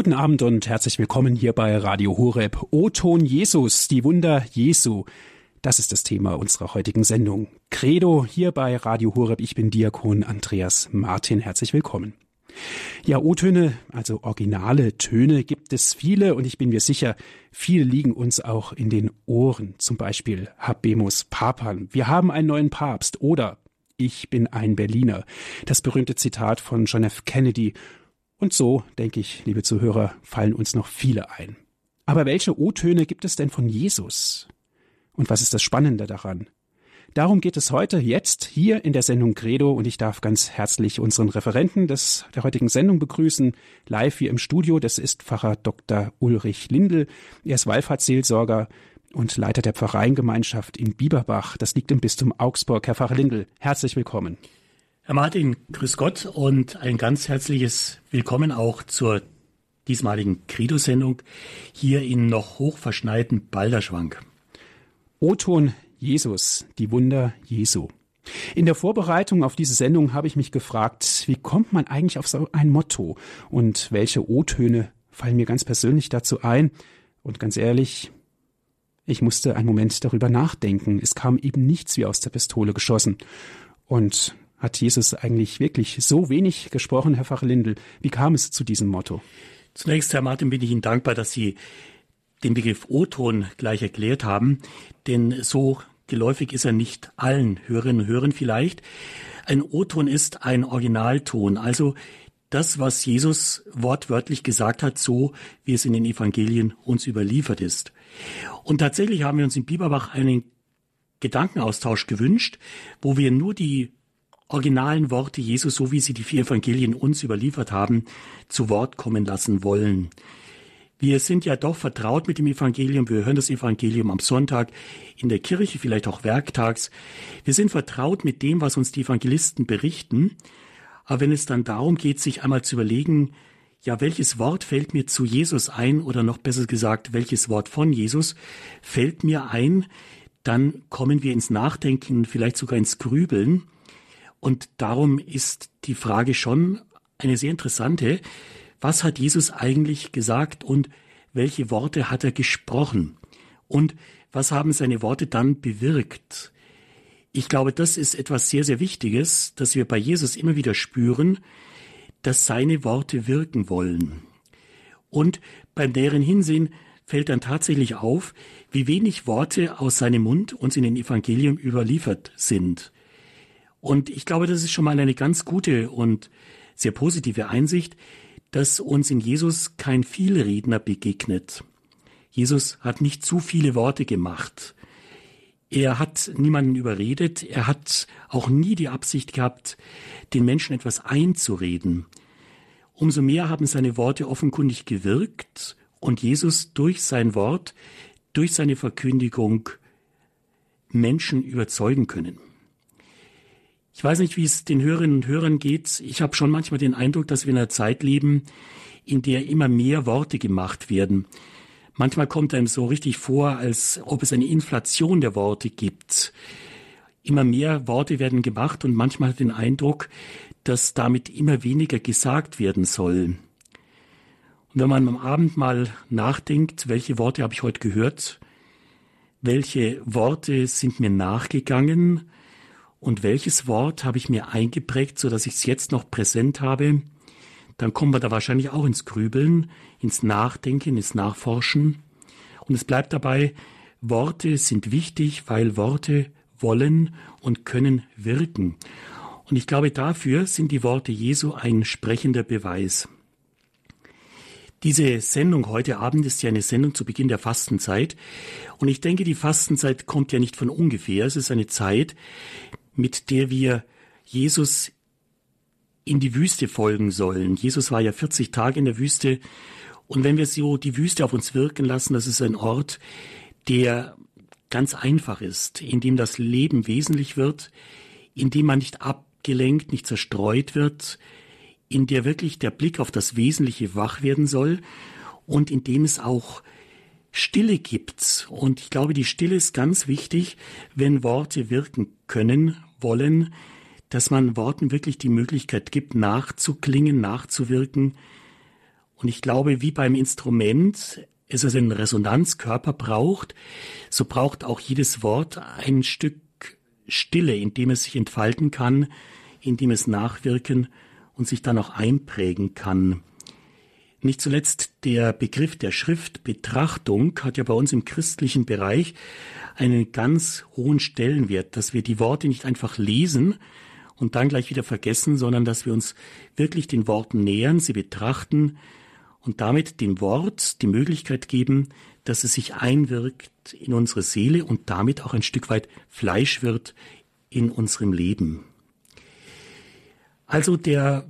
Guten Abend und herzlich willkommen hier bei Radio Horeb. O-Ton Jesus, die Wunder Jesu. Das ist das Thema unserer heutigen Sendung. Credo hier bei Radio Horeb. Ich bin Diakon Andreas Martin. Herzlich willkommen. Ja, O-Töne, also originale Töne gibt es viele und ich bin mir sicher, viele liegen uns auch in den Ohren. Zum Beispiel Habemus Papam. Wir haben einen neuen Papst oder ich bin ein Berliner. Das berühmte Zitat von John F. Kennedy. Und so, denke ich, liebe Zuhörer, fallen uns noch viele ein. Aber welche O-Töne gibt es denn von Jesus? Und was ist das Spannende daran? Darum geht es heute, jetzt, hier in der Sendung Credo und ich darf ganz herzlich unseren Referenten des, der heutigen Sendung begrüßen, live hier im Studio. Das ist Pfarrer Dr. Ulrich Lindel. Er ist Wallfahrtsseelsorger und Leiter der Pfarreiengemeinschaft in Bieberbach. Das liegt im Bistum Augsburg. Herr Pfarrer Lindel, herzlich willkommen. Herr Martin, grüß Gott und ein ganz herzliches Willkommen auch zur diesmaligen Credo-Sendung hier in noch hochverschneiten Balderschwank. O-Ton Jesus, die Wunder Jesu. In der Vorbereitung auf diese Sendung habe ich mich gefragt, wie kommt man eigentlich auf so ein Motto und welche O-Töne fallen mir ganz persönlich dazu ein? Und ganz ehrlich, ich musste einen Moment darüber nachdenken. Es kam eben nichts wie aus der Pistole geschossen. Und hat Jesus eigentlich wirklich so wenig gesprochen, Herr Fachlindel? Wie kam es zu diesem Motto? Zunächst, Herr Martin, bin ich Ihnen dankbar, dass Sie den Begriff O-Ton gleich erklärt haben, denn so geläufig ist er nicht allen Hörerinnen und Hörern vielleicht. Ein O-Ton ist ein Originalton, also das, was Jesus wortwörtlich gesagt hat, so wie es in den Evangelien uns überliefert ist. Und tatsächlich haben wir uns in Bieberbach einen Gedankenaustausch gewünscht, wo wir nur die originalen Worte Jesus, so wie sie die vier Evangelien uns überliefert haben, zu Wort kommen lassen wollen. Wir sind ja doch vertraut mit dem Evangelium. Wir hören das Evangelium am Sonntag in der Kirche, vielleicht auch werktags. Wir sind vertraut mit dem, was uns die Evangelisten berichten. Aber wenn es dann darum geht, sich einmal zu überlegen, ja, welches Wort fällt mir zu Jesus ein oder noch besser gesagt, welches Wort von Jesus fällt mir ein, dann kommen wir ins Nachdenken, vielleicht sogar ins Grübeln. Und darum ist die Frage schon eine sehr interessante was hat Jesus eigentlich gesagt und welche Worte hat er gesprochen und was haben seine Worte dann bewirkt. Ich glaube, das ist etwas sehr, sehr Wichtiges, dass wir bei Jesus immer wieder spüren, dass seine Worte wirken wollen. Und beim näheren Hinsehen fällt dann tatsächlich auf, wie wenig Worte aus seinem Mund uns in den Evangelium überliefert sind. Und ich glaube, das ist schon mal eine ganz gute und sehr positive Einsicht, dass uns in Jesus kein Vielredner begegnet. Jesus hat nicht zu viele Worte gemacht. Er hat niemanden überredet. Er hat auch nie die Absicht gehabt, den Menschen etwas einzureden. Umso mehr haben seine Worte offenkundig gewirkt und Jesus durch sein Wort, durch seine Verkündigung Menschen überzeugen können. Ich weiß nicht, wie es den Hörerinnen und Hörern geht. Ich habe schon manchmal den Eindruck, dass wir in einer Zeit leben, in der immer mehr Worte gemacht werden. Manchmal kommt einem so richtig vor, als ob es eine Inflation der Worte gibt. Immer mehr Worte werden gemacht und manchmal hat den Eindruck, dass damit immer weniger gesagt werden soll. Und wenn man am Abend mal nachdenkt, welche Worte habe ich heute gehört, welche Worte sind mir nachgegangen, und welches Wort habe ich mir eingeprägt, so dass ich es jetzt noch präsent habe, dann kommen wir da wahrscheinlich auch ins Grübeln, ins Nachdenken, ins Nachforschen. Und es bleibt dabei, Worte sind wichtig, weil Worte wollen und können wirken. Und ich glaube, dafür sind die Worte Jesu ein sprechender Beweis. Diese Sendung heute Abend ist ja eine Sendung zu Beginn der Fastenzeit. Und ich denke, die Fastenzeit kommt ja nicht von ungefähr. Es ist eine Zeit, mit der wir Jesus in die Wüste folgen sollen. Jesus war ja 40 Tage in der Wüste. Und wenn wir so die Wüste auf uns wirken lassen, das ist ein Ort, der ganz einfach ist, in dem das Leben wesentlich wird, in dem man nicht abgelenkt, nicht zerstreut wird, in der wirklich der Blick auf das Wesentliche wach werden soll und in dem es auch Stille gibt. Und ich glaube, die Stille ist ganz wichtig, wenn Worte wirken können, wollen, dass man Worten wirklich die Möglichkeit gibt, nachzuklingen, nachzuwirken. Und ich glaube, wie beim Instrument es also einen Resonanzkörper braucht, so braucht auch jedes Wort ein Stück Stille, in dem es sich entfalten kann, in dem es nachwirken und sich dann auch einprägen kann. Nicht zuletzt der Begriff der Schriftbetrachtung hat ja bei uns im christlichen Bereich einen ganz hohen Stellenwert, dass wir die Worte nicht einfach lesen und dann gleich wieder vergessen, sondern dass wir uns wirklich den Worten nähern, sie betrachten und damit dem Wort die Möglichkeit geben, dass es sich einwirkt in unsere Seele und damit auch ein Stück weit Fleisch wird in unserem Leben. Also der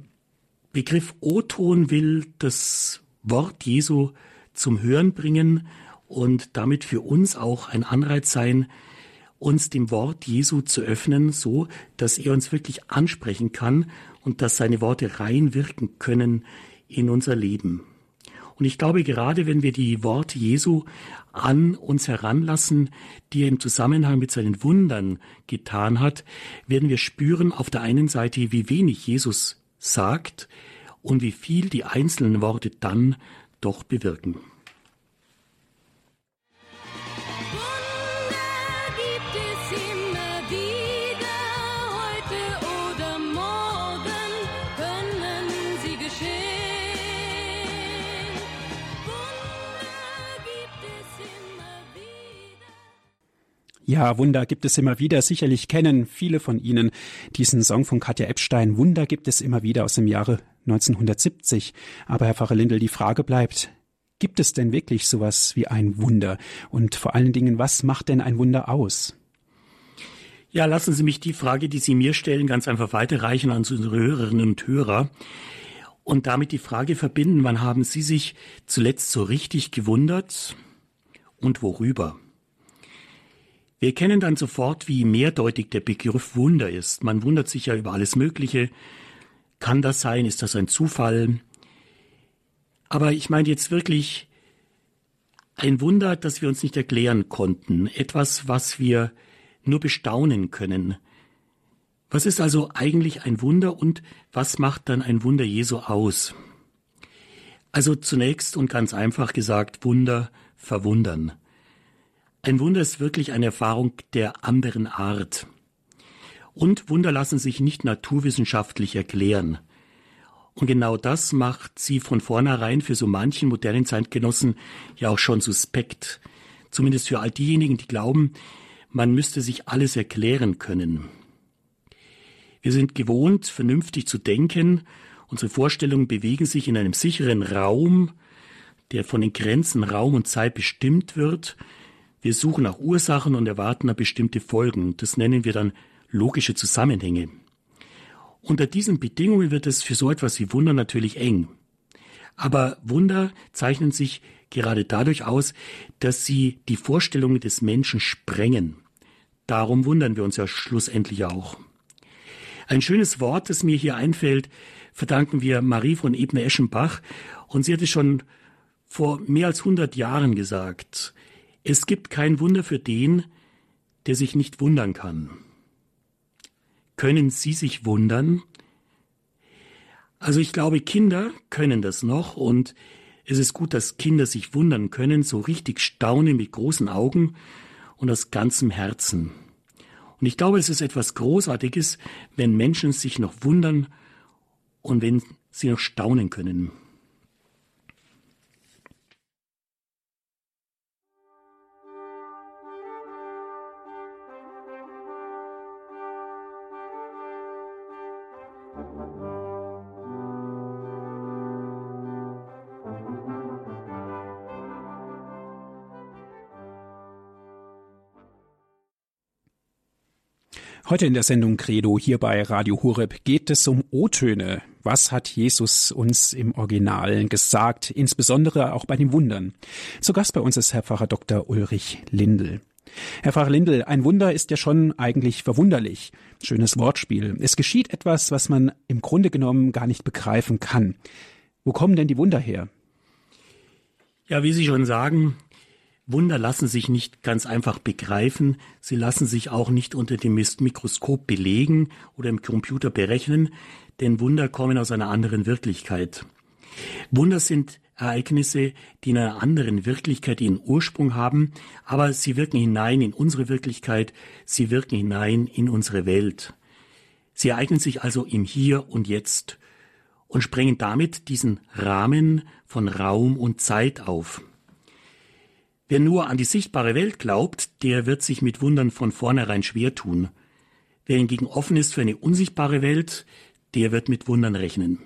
Begriff O-Ton will das Wort Jesu zum Hören bringen und damit für uns auch ein Anreiz sein, uns dem Wort Jesu zu öffnen, so dass er uns wirklich ansprechen kann und dass seine Worte rein wirken können in unser Leben. Und ich glaube, gerade wenn wir die Worte Jesu an uns heranlassen, die er im Zusammenhang mit seinen Wundern getan hat, werden wir spüren auf der einen Seite, wie wenig Jesus sagt und wie viel die einzelnen Worte dann doch bewirken. Ja, Wunder gibt es immer wieder. Sicherlich kennen viele von Ihnen diesen Song von Katja Epstein. Wunder gibt es immer wieder aus dem Jahre 1970. Aber Herr Pfarrer Lindel, die Frage bleibt, gibt es denn wirklich sowas wie ein Wunder? Und vor allen Dingen, was macht denn ein Wunder aus? Ja, lassen Sie mich die Frage, die Sie mir stellen, ganz einfach weiterreichen an unsere Hörerinnen und Hörer und damit die Frage verbinden, wann haben Sie sich zuletzt so richtig gewundert und worüber? Wir erkennen dann sofort, wie mehrdeutig der Begriff Wunder ist. Man wundert sich ja über alles Mögliche. Kann das sein? Ist das ein Zufall? Aber ich meine jetzt wirklich ein Wunder, das wir uns nicht erklären konnten. Etwas, was wir nur bestaunen können. Was ist also eigentlich ein Wunder und was macht dann ein Wunder Jesu aus? Also zunächst und ganz einfach gesagt, Wunder verwundern. Ein Wunder ist wirklich eine Erfahrung der anderen Art. Und Wunder lassen sich nicht naturwissenschaftlich erklären. Und genau das macht sie von vornherein für so manchen modernen Zeitgenossen ja auch schon suspekt. Zumindest für all diejenigen, die glauben, man müsste sich alles erklären können. Wir sind gewohnt, vernünftig zu denken. Unsere Vorstellungen bewegen sich in einem sicheren Raum, der von den Grenzen Raum und Zeit bestimmt wird wir suchen nach Ursachen und erwarten nach bestimmte Folgen. Das nennen wir dann logische Zusammenhänge. Unter diesen Bedingungen wird es für so etwas wie Wunder natürlich eng. Aber Wunder zeichnen sich gerade dadurch aus, dass sie die Vorstellungen des Menschen sprengen. Darum wundern wir uns ja schlussendlich auch. Ein schönes Wort, das mir hier einfällt, verdanken wir Marie von Ebner-Eschenbach. Und sie hat es schon vor mehr als 100 Jahren gesagt. Es gibt kein Wunder für den, der sich nicht wundern kann. Können Sie sich wundern? Also ich glaube, Kinder können das noch und es ist gut, dass Kinder sich wundern können, so richtig staunen mit großen Augen und aus ganzem Herzen. Und ich glaube, es ist etwas Großartiges, wenn Menschen sich noch wundern und wenn sie noch staunen können. Heute in der Sendung Credo hier bei Radio Horeb geht es um O-Töne. Was hat Jesus uns im Original gesagt, insbesondere auch bei den Wundern? Zu Gast bei uns ist Herr Pfarrer Dr. Ulrich Lindel. Herr Pfarrer Lindel, ein Wunder ist ja schon eigentlich verwunderlich. Schönes Wortspiel. Es geschieht etwas, was man im Grunde genommen gar nicht begreifen kann. Wo kommen denn die Wunder her? Ja, wie Sie schon sagen, Wunder lassen sich nicht ganz einfach begreifen, sie lassen sich auch nicht unter dem Mikroskop belegen oder im Computer berechnen, denn Wunder kommen aus einer anderen Wirklichkeit. Wunder sind Ereignisse, die in einer anderen Wirklichkeit ihren Ursprung haben, aber sie wirken hinein in unsere Wirklichkeit, sie wirken hinein in unsere Welt. Sie ereignen sich also im Hier und Jetzt und sprengen damit diesen Rahmen von Raum und Zeit auf. Wer nur an die sichtbare Welt glaubt, der wird sich mit Wundern von vornherein schwer tun. Wer hingegen offen ist für eine unsichtbare Welt, der wird mit Wundern rechnen.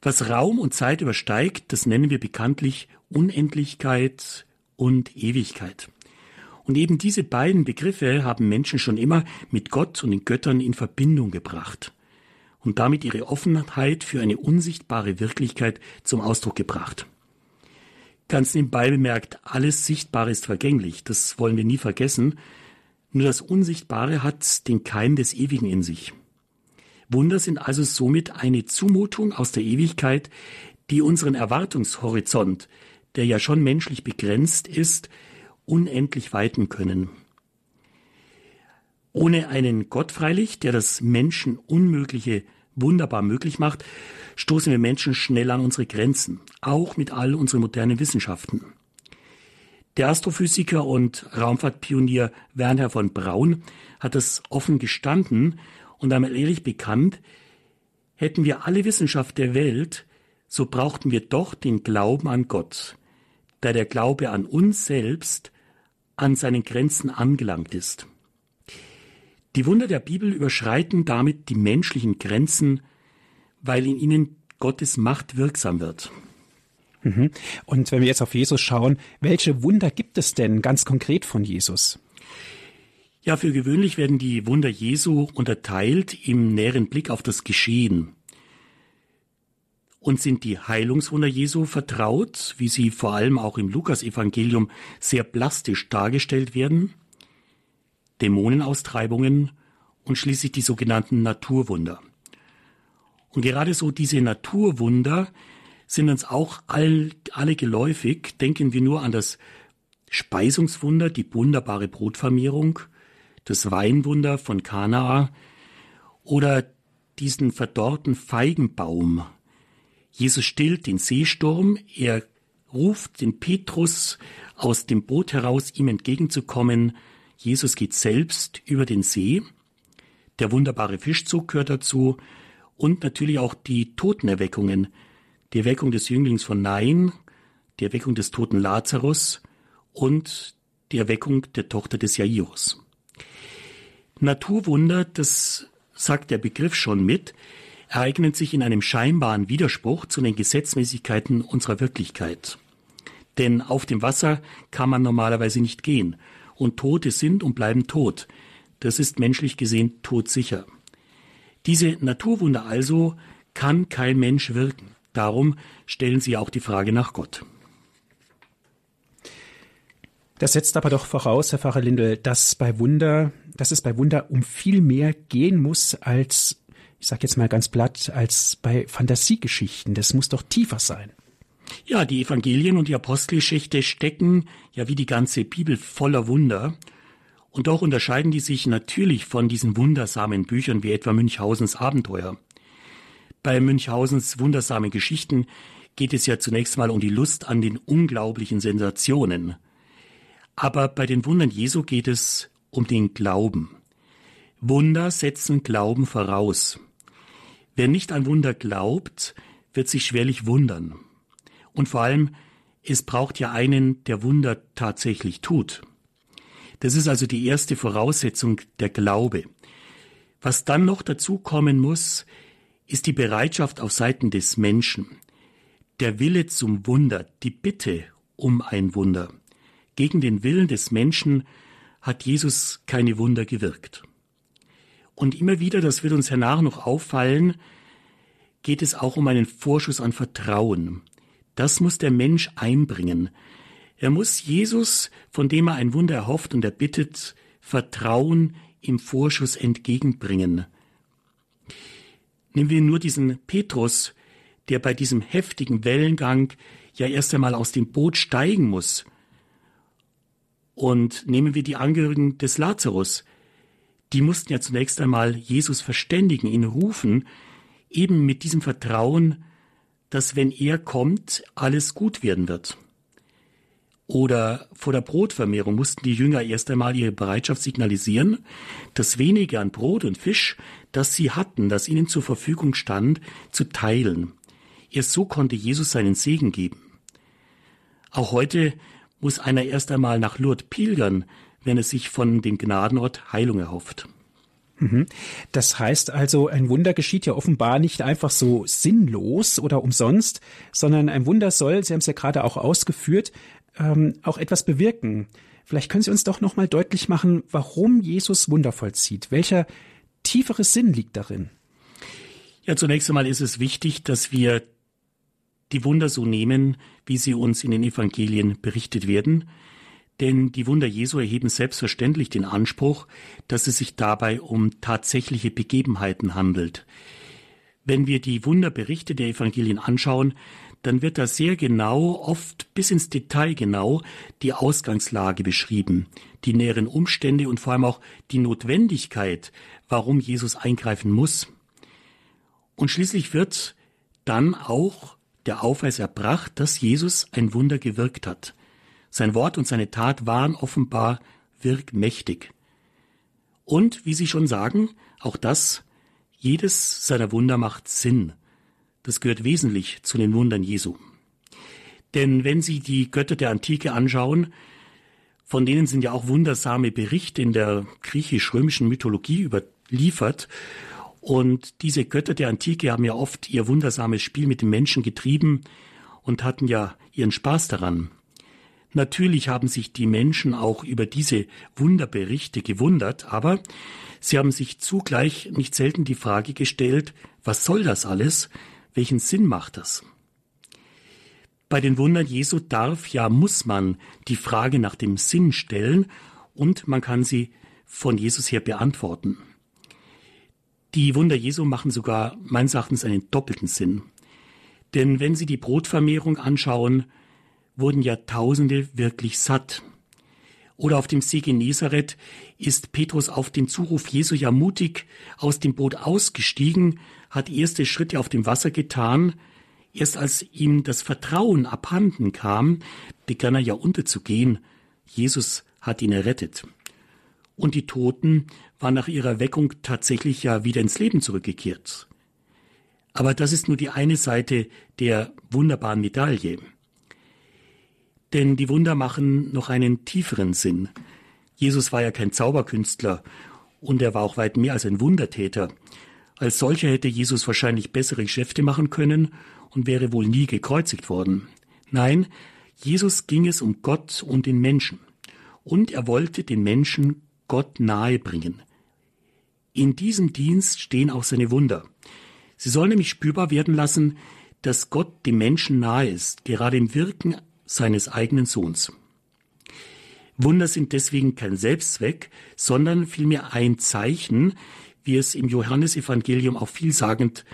Was Raum und Zeit übersteigt, das nennen wir bekanntlich Unendlichkeit und Ewigkeit. Und eben diese beiden Begriffe haben Menschen schon immer mit Gott und den Göttern in Verbindung gebracht und damit ihre Offenheit für eine unsichtbare Wirklichkeit zum Ausdruck gebracht. Ganz nebenbei bemerkt, alles Sichtbare ist vergänglich, das wollen wir nie vergessen, nur das Unsichtbare hat den Keim des Ewigen in sich. Wunder sind also somit eine Zumutung aus der Ewigkeit, die unseren Erwartungshorizont, der ja schon menschlich begrenzt ist, unendlich weiten können. Ohne einen Gott freilich, der das Menschen Unmögliche wunderbar möglich macht, stoßen wir Menschen schnell an unsere Grenzen, auch mit all unseren modernen Wissenschaften. Der Astrophysiker und Raumfahrtpionier Werner von Braun hat es offen gestanden und einmal ehrlich bekannt, hätten wir alle Wissenschaft der Welt, so brauchten wir doch den Glauben an Gott, da der Glaube an uns selbst an seinen Grenzen angelangt ist. Die Wunder der Bibel überschreiten damit die menschlichen Grenzen, weil in ihnen Gottes Macht wirksam wird. Mhm. Und wenn wir jetzt auf Jesus schauen, welche Wunder gibt es denn ganz konkret von Jesus? Ja, für gewöhnlich werden die Wunder Jesu unterteilt im näheren Blick auf das Geschehen. Und sind die Heilungswunder Jesu vertraut, wie sie vor allem auch im Lukasevangelium sehr plastisch dargestellt werden? Dämonenaustreibungen und schließlich die sogenannten Naturwunder. Und gerade so diese Naturwunder sind uns auch all, alle geläufig. Denken wir nur an das Speisungswunder, die wunderbare Brotvermehrung, das Weinwunder von Kanaa oder diesen verdorrten Feigenbaum. Jesus stillt den Seesturm, er ruft den Petrus aus dem Boot heraus, ihm entgegenzukommen. Jesus geht selbst über den See. Der wunderbare Fischzug gehört dazu und natürlich auch die Totenerweckungen. Die Erweckung des Jünglings von Nain, die Erweckung des toten Lazarus und die Erweckung der Tochter des Jairus. Naturwunder, das sagt der Begriff schon mit, ereignen sich in einem scheinbaren Widerspruch zu den Gesetzmäßigkeiten unserer Wirklichkeit. Denn auf dem Wasser kann man normalerweise nicht gehen, und Tote sind und bleiben tot. Das ist menschlich gesehen todsicher. Diese Naturwunder also kann kein Mensch wirken. Darum stellen sie auch die Frage nach Gott. Das setzt aber doch voraus, Herr Pfarrer Lindel, dass bei Wunder, dass es bei Wunder um viel mehr gehen muss als, ich sage jetzt mal ganz platt, als bei Fantasiegeschichten. Das muss doch tiefer sein. Ja, die Evangelien und die Apostelgeschichte stecken ja wie die ganze Bibel voller Wunder. Und doch unterscheiden die sich natürlich von diesen wundersamen Büchern wie etwa Münchhausens Abenteuer. Bei Münchhausens wundersamen Geschichten geht es ja zunächst mal um die Lust an den unglaublichen Sensationen. Aber bei den Wundern Jesu geht es um den Glauben. Wunder setzen Glauben voraus. Wer nicht an Wunder glaubt, wird sich schwerlich wundern. Und vor allem, es braucht ja einen, der Wunder tatsächlich tut. Das ist also die erste Voraussetzung der Glaube. Was dann noch dazu kommen muss, ist die Bereitschaft auf Seiten des Menschen, der Wille zum Wunder, die Bitte um ein Wunder. Gegen den Willen des Menschen hat Jesus keine Wunder gewirkt. Und immer wieder, das wird uns hernach noch auffallen, geht es auch um einen Vorschuss an Vertrauen. Das muss der Mensch einbringen. Er muss Jesus, von dem er ein Wunder erhofft und erbittet, Vertrauen im Vorschuss entgegenbringen. Nehmen wir nur diesen Petrus, der bei diesem heftigen Wellengang ja erst einmal aus dem Boot steigen muss und nehmen wir die Angehörigen des Lazarus. Die mussten ja zunächst einmal Jesus verständigen, ihn rufen, eben mit diesem Vertrauen, dass wenn er kommt, alles gut werden wird. Oder vor der Brotvermehrung mussten die Jünger erst einmal ihre Bereitschaft signalisieren, das wenige an Brot und Fisch, das sie hatten, das ihnen zur Verfügung stand, zu teilen. Erst so konnte Jesus seinen Segen geben. Auch heute muss einer erst einmal nach Lourdes pilgern, wenn er sich von dem Gnadenort Heilung erhofft. Mhm. Das heißt also, ein Wunder geschieht ja offenbar nicht einfach so sinnlos oder umsonst, sondern ein Wunder soll, Sie haben es ja gerade auch ausgeführt, ähm, auch etwas bewirken. Vielleicht können Sie uns doch noch mal deutlich machen, warum Jesus Wunder vollzieht. Welcher tiefere Sinn liegt darin? Ja, zunächst einmal ist es wichtig, dass wir die Wunder so nehmen, wie sie uns in den Evangelien berichtet werden. Denn die Wunder Jesu erheben selbstverständlich den Anspruch, dass es sich dabei um tatsächliche Begebenheiten handelt. Wenn wir die Wunderberichte der Evangelien anschauen, dann wird da sehr genau, oft bis ins Detail genau, die Ausgangslage beschrieben, die näheren Umstände und vor allem auch die Notwendigkeit, warum Jesus eingreifen muss. Und schließlich wird dann auch der Aufweis erbracht, dass Jesus ein Wunder gewirkt hat. Sein Wort und seine Tat waren offenbar wirkmächtig. Und, wie Sie schon sagen, auch das, jedes seiner Wunder macht Sinn. Das gehört wesentlich zu den Wundern Jesu. Denn wenn Sie die Götter der Antike anschauen, von denen sind ja auch wundersame Berichte in der griechisch-römischen Mythologie überliefert. Und diese Götter der Antike haben ja oft ihr wundersames Spiel mit den Menschen getrieben und hatten ja ihren Spaß daran. Natürlich haben sich die Menschen auch über diese Wunderberichte gewundert, aber sie haben sich zugleich nicht selten die Frage gestellt, was soll das alles? Welchen Sinn macht das? Bei den Wundern Jesu darf, ja muss man die Frage nach dem Sinn stellen und man kann sie von Jesus her beantworten. Die Wunder Jesu machen sogar meines Erachtens einen doppelten Sinn. Denn wenn Sie die Brotvermehrung anschauen, wurden ja Tausende wirklich satt. Oder auf dem See Genezareth ist Petrus auf den Zuruf Jesu ja mutig aus dem Boot ausgestiegen, hat erste Schritte auf dem Wasser getan. Erst als ihm das Vertrauen abhanden kam, begann er ja unterzugehen. Jesus hat ihn errettet. Und die Toten waren nach ihrer Weckung tatsächlich ja wieder ins Leben zurückgekehrt. Aber das ist nur die eine Seite der wunderbaren Medaille. Denn die Wunder machen noch einen tieferen Sinn. Jesus war ja kein Zauberkünstler und er war auch weit mehr als ein Wundertäter. Als solcher hätte Jesus wahrscheinlich bessere Geschäfte machen können und wäre wohl nie gekreuzigt worden. Nein, Jesus ging es um Gott und den Menschen. Und er wollte den Menschen Gott nahe bringen. In diesem Dienst stehen auch seine Wunder. Sie sollen nämlich spürbar werden lassen, dass Gott dem Menschen nahe ist, gerade im Wirken seines eigenen Sohns. Wunder sind deswegen kein Selbstzweck, sondern vielmehr ein Zeichen, wie es im Johannesevangelium auch vielsagend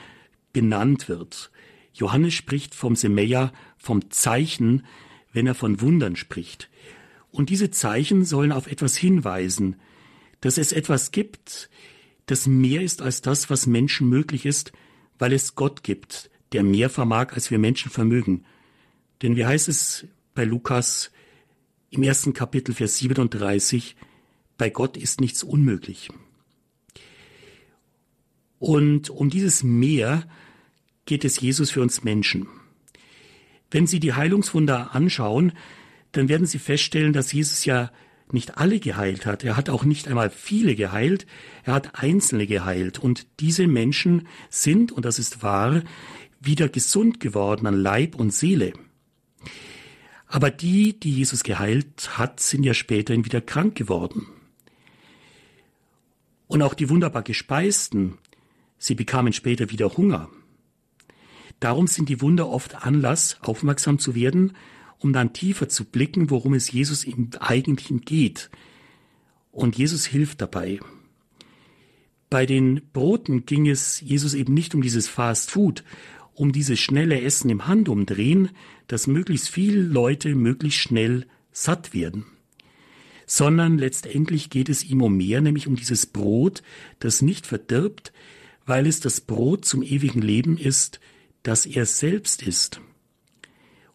benannt wird. Johannes spricht vom Semeia, vom Zeichen, wenn er von Wundern spricht. Und diese Zeichen sollen auf etwas hinweisen, dass es etwas gibt, das mehr ist als das, was Menschen möglich ist, weil es Gott gibt, der mehr vermag, als wir Menschen vermögen. Denn wie heißt es bei Lukas im ersten Kapitel, Vers 37, bei Gott ist nichts unmöglich. Und um dieses Mehr geht es Jesus für uns Menschen. Wenn Sie die Heilungswunder anschauen, dann werden Sie feststellen, dass Jesus ja nicht alle geheilt hat. Er hat auch nicht einmal viele geheilt. Er hat Einzelne geheilt. Und diese Menschen sind, und das ist wahr, wieder gesund geworden an Leib und Seele. Aber die, die Jesus geheilt hat, sind ja späterhin wieder krank geworden. Und auch die wunderbar Gespeisten, sie bekamen später wieder Hunger. Darum sind die Wunder oft Anlass, aufmerksam zu werden, um dann tiefer zu blicken, worum es Jesus im Eigentlichen geht. Und Jesus hilft dabei. Bei den Broten ging es Jesus eben nicht um dieses Fast Food, um dieses schnelle Essen im Handumdrehen, dass möglichst viele Leute möglichst schnell satt werden. Sondern letztendlich geht es ihm um mehr, nämlich um dieses Brot, das nicht verdirbt, weil es das Brot zum ewigen Leben ist, dass er selbst ist.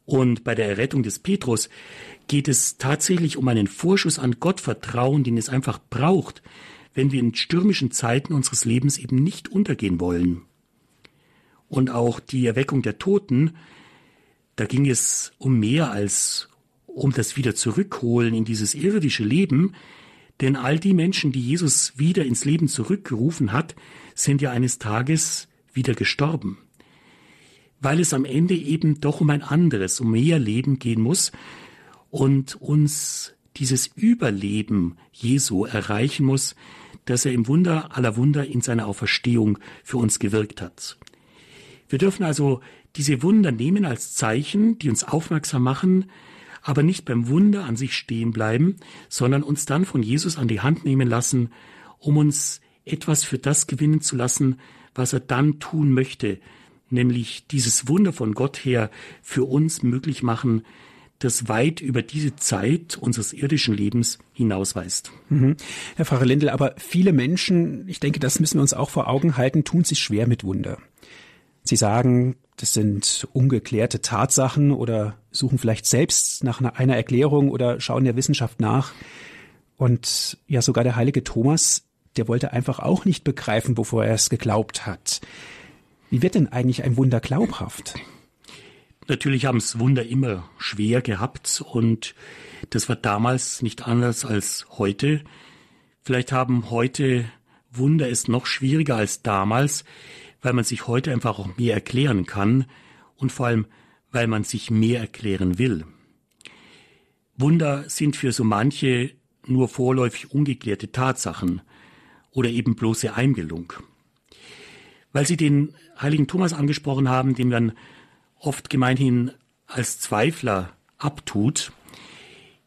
Und bei der Errettung des Petrus geht es tatsächlich um einen Vorschuss an Gottvertrauen, den es einfach braucht, wenn wir in stürmischen Zeiten unseres Lebens eben nicht untergehen wollen. Und auch die Erweckung der Toten, da ging es um mehr als um das wieder zurückholen in dieses irdische Leben, denn all die Menschen, die Jesus wieder ins Leben zurückgerufen hat, sind ja eines Tages wieder gestorben. Weil es am Ende eben doch um ein anderes, um mehr Leben gehen muss und uns dieses Überleben Jesu erreichen muss, das er im Wunder aller Wunder in seiner Auferstehung für uns gewirkt hat. Wir dürfen also diese Wunder nehmen als Zeichen, die uns aufmerksam machen, aber nicht beim Wunder an sich stehen bleiben, sondern uns dann von Jesus an die Hand nehmen lassen, um uns etwas für das gewinnen zu lassen, was er dann tun möchte, nämlich dieses Wunder von Gott her für uns möglich machen, das weit über diese Zeit unseres irdischen Lebens hinausweist. Mhm. Herr Pfarrer Lindel, aber viele Menschen, ich denke, das müssen wir uns auch vor Augen halten, tun sich schwer mit Wunder. Sie sagen, das sind ungeklärte Tatsachen oder suchen vielleicht selbst nach einer Erklärung oder schauen der Wissenschaft nach. Und ja, sogar der heilige Thomas, der wollte einfach auch nicht begreifen, bevor er es geglaubt hat. Wie wird denn eigentlich ein Wunder glaubhaft? Natürlich haben es Wunder immer schwer gehabt und das war damals nicht anders als heute. Vielleicht haben heute Wunder es noch schwieriger als damals, weil man sich heute einfach auch mehr erklären kann und vor allem, weil man sich mehr erklären will. Wunder sind für so manche nur vorläufig ungeklärte Tatsachen oder eben bloße Einbildung. Weil Sie den heiligen Thomas angesprochen haben, den man oft gemeinhin als Zweifler abtut,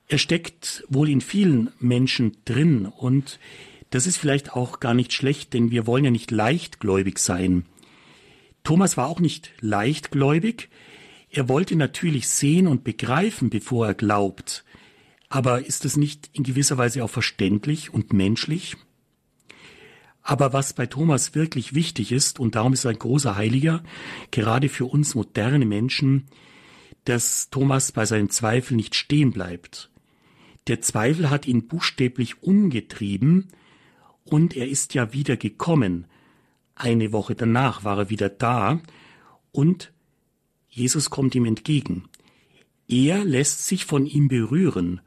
er steckt wohl in vielen Menschen drin und das ist vielleicht auch gar nicht schlecht, denn wir wollen ja nicht leichtgläubig sein. Thomas war auch nicht leichtgläubig. Er wollte natürlich sehen und begreifen, bevor er glaubt. Aber ist es nicht in gewisser Weise auch verständlich und menschlich? Aber was bei Thomas wirklich wichtig ist, und darum ist er ein großer Heiliger, gerade für uns moderne Menschen, dass Thomas bei seinen Zweifeln nicht stehen bleibt. Der Zweifel hat ihn buchstäblich umgetrieben, und er ist ja wieder gekommen. Eine Woche danach war er wieder da, und Jesus kommt ihm entgegen. Er lässt sich von ihm berühren,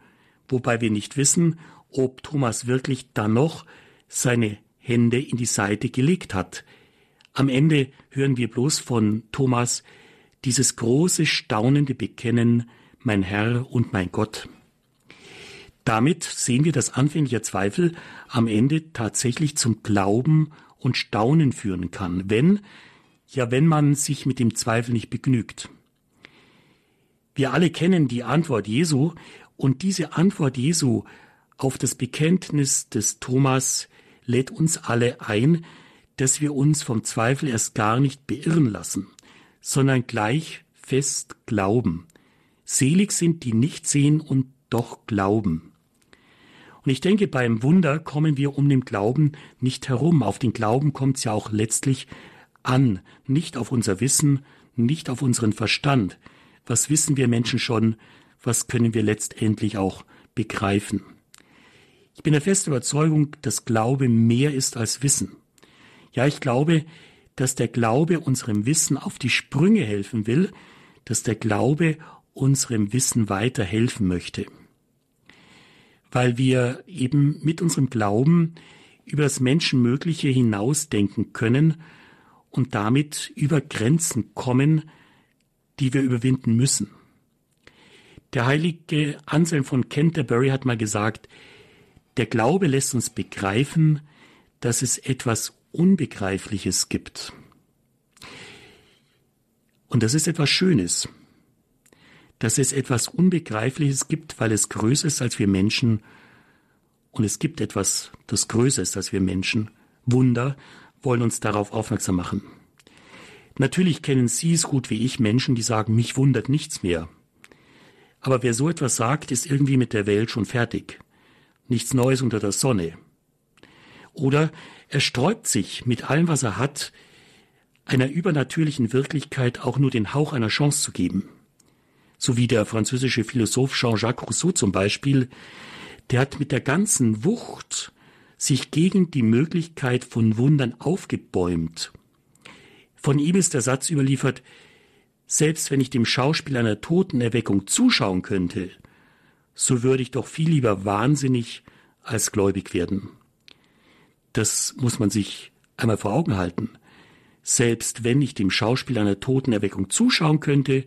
wobei wir nicht wissen, ob Thomas wirklich dann noch seine Hände in die Seite gelegt hat. Am Ende hören wir bloß von Thomas dieses große, staunende Bekennen, mein Herr und mein Gott. Damit sehen wir, dass anfänglicher Zweifel am Ende tatsächlich zum Glauben und Staunen führen kann, wenn, ja, wenn man sich mit dem Zweifel nicht begnügt. Wir alle kennen die Antwort Jesu und diese Antwort Jesu auf das Bekenntnis des Thomas lädt uns alle ein, dass wir uns vom Zweifel erst gar nicht beirren lassen, sondern gleich fest glauben. Selig sind, die nicht sehen und doch glauben. Und ich denke, beim Wunder kommen wir um den Glauben nicht herum. Auf den Glauben kommt es ja auch letztlich an, nicht auf unser Wissen, nicht auf unseren Verstand. Was wissen wir Menschen schon? Was können wir letztendlich auch begreifen? Ich bin der festen Überzeugung, dass Glaube mehr ist als Wissen. Ja, ich glaube, dass der Glaube unserem Wissen auf die Sprünge helfen will, dass der Glaube unserem Wissen weiterhelfen möchte. Weil wir eben mit unserem Glauben über das Menschenmögliche hinausdenken können und damit über Grenzen kommen, die wir überwinden müssen. Der heilige Anselm von Canterbury hat mal gesagt, der Glaube lässt uns begreifen, dass es etwas Unbegreifliches gibt. Und das ist etwas Schönes, dass es etwas Unbegreifliches gibt, weil es größer ist als wir Menschen. Und es gibt etwas, das größer ist als wir Menschen. Wunder wollen uns darauf aufmerksam machen. Natürlich kennen Sie es gut wie ich Menschen, die sagen, mich wundert nichts mehr. Aber wer so etwas sagt, ist irgendwie mit der Welt schon fertig nichts Neues unter der Sonne. Oder er sträubt sich mit allem, was er hat, einer übernatürlichen Wirklichkeit auch nur den Hauch einer Chance zu geben. So wie der französische Philosoph Jean-Jacques Rousseau zum Beispiel, der hat mit der ganzen Wucht sich gegen die Möglichkeit von Wundern aufgebäumt. Von ihm ist der Satz überliefert, selbst wenn ich dem Schauspiel einer Totenerweckung zuschauen könnte, so würde ich doch viel lieber wahnsinnig als gläubig werden. Das muss man sich einmal vor Augen halten. Selbst wenn ich dem Schauspiel einer Totenerweckung zuschauen könnte,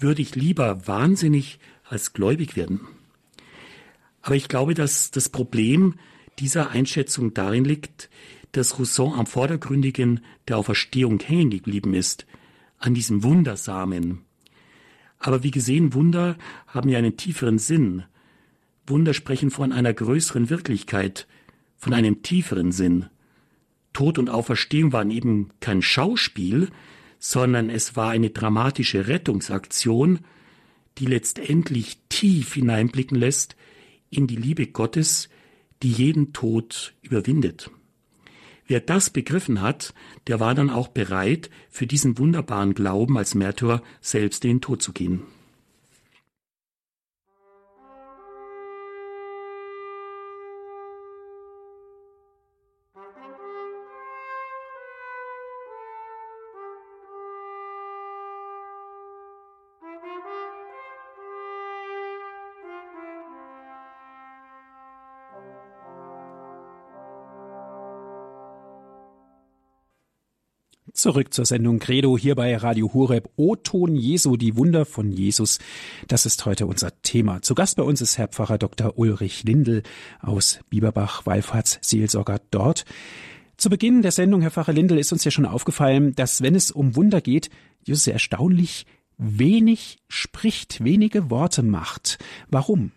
würde ich lieber wahnsinnig als gläubig werden. Aber ich glaube, dass das Problem dieser Einschätzung darin liegt, dass Rousseau am Vordergründigen der Auferstehung hängen geblieben ist, an diesem Wundersamen. Aber wie gesehen, Wunder haben ja einen tieferen Sinn. Wunder sprechen von einer größeren Wirklichkeit, von einem tieferen Sinn. Tod und Auferstehung waren eben kein Schauspiel, sondern es war eine dramatische Rettungsaktion, die letztendlich tief hineinblicken lässt in die Liebe Gottes, die jeden Tod überwindet. Wer das begriffen hat, der war dann auch bereit, für diesen wunderbaren Glauben als Märtyrer selbst in den Tod zu gehen. Zurück zur Sendung Credo hier bei Radio Horeb. O-Ton Jesu, die Wunder von Jesus. Das ist heute unser Thema. Zu Gast bei uns ist Herr Pfarrer Dr. Ulrich Lindel aus Bieberbach, Wallfahrtsseelsorger dort. Zu Beginn der Sendung, Herr Pfarrer Lindel, ist uns ja schon aufgefallen, dass wenn es um Wunder geht, Jesus erstaunlich wenig spricht, wenige Worte macht. Warum?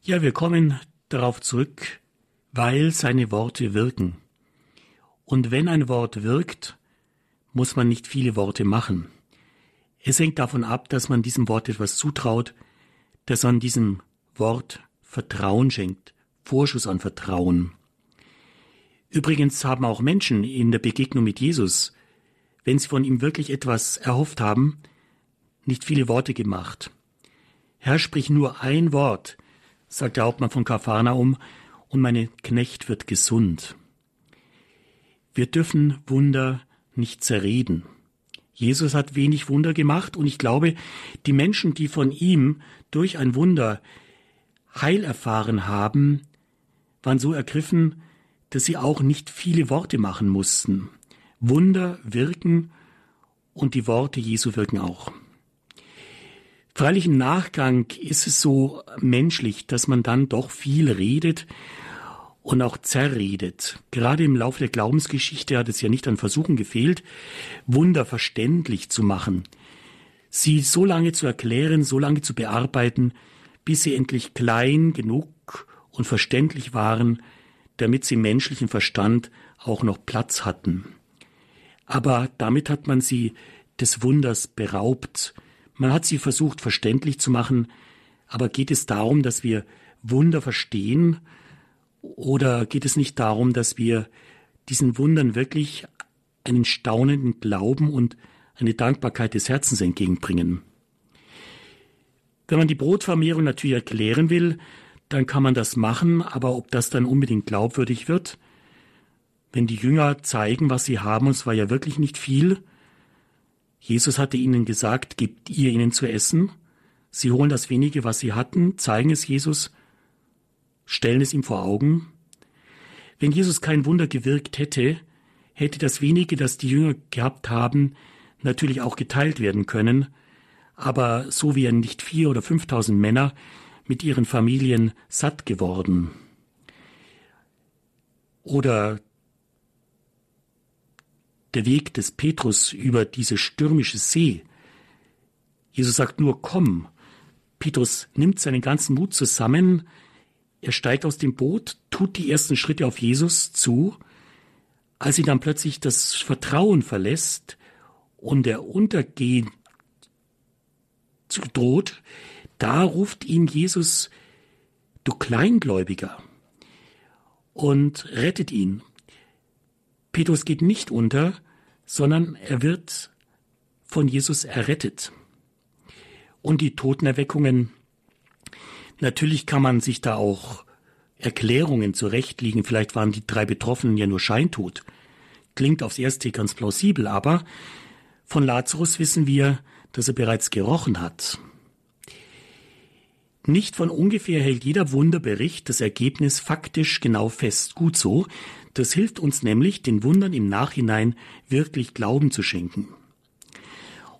Ja, wir kommen darauf zurück, weil seine Worte wirken. Und wenn ein Wort wirkt, muss man nicht viele Worte machen. Es hängt davon ab, dass man diesem Wort etwas zutraut, dass man diesem Wort Vertrauen schenkt, Vorschuss an Vertrauen. Übrigens haben auch Menschen in der Begegnung mit Jesus, wenn sie von ihm wirklich etwas erhofft haben, nicht viele Worte gemacht. Herr, sprich nur ein Wort, sagt der Hauptmann von Kapharnaum, und meine Knecht wird gesund. Wir dürfen Wunder nicht zerreden. Jesus hat wenig Wunder gemacht und ich glaube, die Menschen, die von ihm durch ein Wunder Heil erfahren haben, waren so ergriffen, dass sie auch nicht viele Worte machen mussten. Wunder wirken und die Worte Jesu wirken auch. Freilich im Nachgang ist es so menschlich, dass man dann doch viel redet und auch zerredet. Gerade im Laufe der Glaubensgeschichte hat es ja nicht an Versuchen gefehlt, Wunder verständlich zu machen, sie so lange zu erklären, so lange zu bearbeiten, bis sie endlich klein genug und verständlich waren, damit sie menschlichen Verstand auch noch Platz hatten. Aber damit hat man sie des Wunders beraubt. Man hat sie versucht verständlich zu machen, aber geht es darum, dass wir Wunder verstehen oder geht es nicht darum, dass wir diesen Wundern wirklich einen staunenden Glauben und eine Dankbarkeit des Herzens entgegenbringen? Wenn man die Brotvermehrung natürlich erklären will, dann kann man das machen, aber ob das dann unbedingt glaubwürdig wird, wenn die Jünger zeigen, was sie haben, und es war ja wirklich nicht viel, Jesus hatte ihnen gesagt, gebt ihr ihnen zu essen, sie holen das wenige, was sie hatten, zeigen es Jesus, stellen es ihm vor Augen. Wenn Jesus kein Wunder gewirkt hätte, hätte das wenige, das die Jünger gehabt haben, natürlich auch geteilt werden können, aber so wären nicht vier oder fünftausend Männer mit ihren Familien satt geworden. Oder der Weg des Petrus über diese stürmische See. Jesus sagt nur, komm. Petrus nimmt seinen ganzen Mut zusammen, er steigt aus dem Boot, tut die ersten Schritte auf Jesus zu. Als ihn dann plötzlich das Vertrauen verlässt und er untergehen droht, da ruft ihn Jesus, du Kleingläubiger, und rettet ihn. Petrus geht nicht unter, sondern er wird von Jesus errettet. Und die Totenerweckungen, natürlich kann man sich da auch Erklärungen zurechtlegen, vielleicht waren die drei Betroffenen ja nur scheintot. Klingt aufs erste ganz plausibel, aber von Lazarus wissen wir, dass er bereits gerochen hat. Nicht von ungefähr hält jeder Wunderbericht das Ergebnis faktisch genau fest. Gut so. Das hilft uns nämlich, den Wundern im Nachhinein wirklich Glauben zu schenken.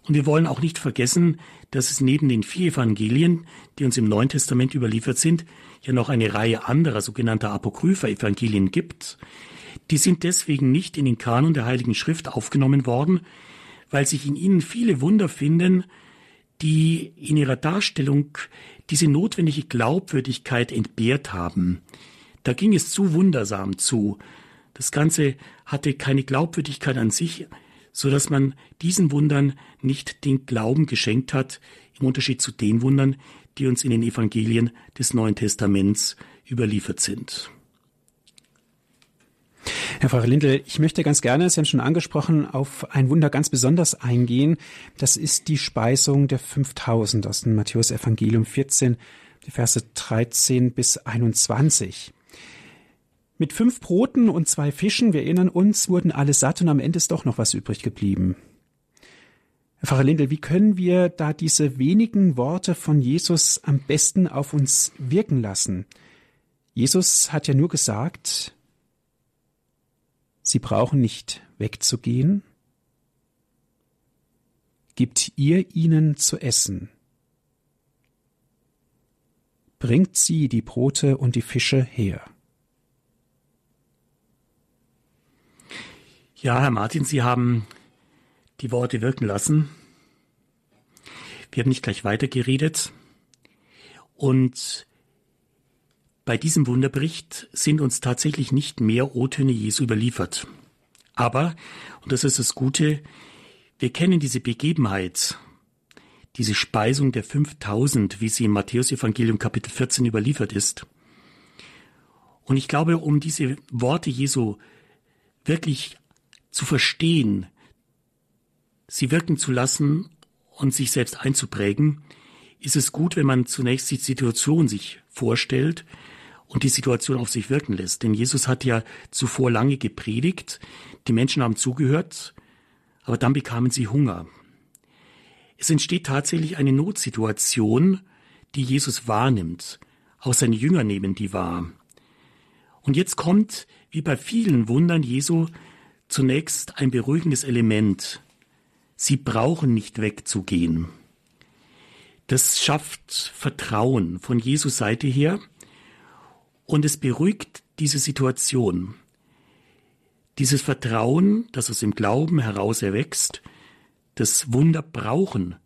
Und wir wollen auch nicht vergessen, dass es neben den vier Evangelien, die uns im Neuen Testament überliefert sind, ja noch eine Reihe anderer sogenannter apokrypher Evangelien gibt. Die sind deswegen nicht in den Kanon der Heiligen Schrift aufgenommen worden, weil sich in ihnen viele Wunder finden, die in ihrer Darstellung diese notwendige Glaubwürdigkeit entbehrt haben. Da ging es zu wundersam zu. Das Ganze hatte keine Glaubwürdigkeit an sich, so dass man diesen Wundern nicht den Glauben geschenkt hat, im Unterschied zu den Wundern, die uns in den Evangelien des Neuen Testaments überliefert sind. Herr Pfarrer Lindel, ich möchte ganz gerne, Sie haben schon angesprochen, auf ein Wunder ganz besonders eingehen. Das ist die Speisung der 5000 aus dem Matthäus Evangelium 14, die Verse 13 bis 21. Mit fünf Broten und zwei Fischen, wir erinnern uns, wurden alle satt und am Ende ist doch noch was übrig geblieben. Herr Pfarrer Lindel, wie können wir da diese wenigen Worte von Jesus am besten auf uns wirken lassen? Jesus hat ja nur gesagt, Sie brauchen nicht wegzugehen. Gibt ihr ihnen zu essen. Bringt sie die Brote und die Fische her. Ja, Herr Martin, Sie haben die Worte wirken lassen. Wir haben nicht gleich weitergeredet. Und bei diesem Wunderbericht sind uns tatsächlich nicht mehr O-Töne Jesu überliefert. Aber, und das ist das Gute, wir kennen diese Begebenheit, diese Speisung der 5000, wie sie im Matthäus-Evangelium Kapitel 14 überliefert ist. Und ich glaube, um diese Worte Jesu wirklich zu verstehen, sie wirken zu lassen und sich selbst einzuprägen, ist es gut, wenn man zunächst die Situation sich vorstellt, und die Situation auf sich wirken lässt. Denn Jesus hat ja zuvor lange gepredigt, die Menschen haben zugehört, aber dann bekamen sie Hunger. Es entsteht tatsächlich eine Notsituation, die Jesus wahrnimmt. Auch seine Jünger nehmen die wahr. Und jetzt kommt, wie bei vielen Wundern Jesu, zunächst ein beruhigendes Element. Sie brauchen nicht wegzugehen. Das schafft Vertrauen von Jesus Seite her. Und es beruhigt diese Situation. Dieses Vertrauen, das aus dem Glauben heraus erwächst, das Wunder brauchen.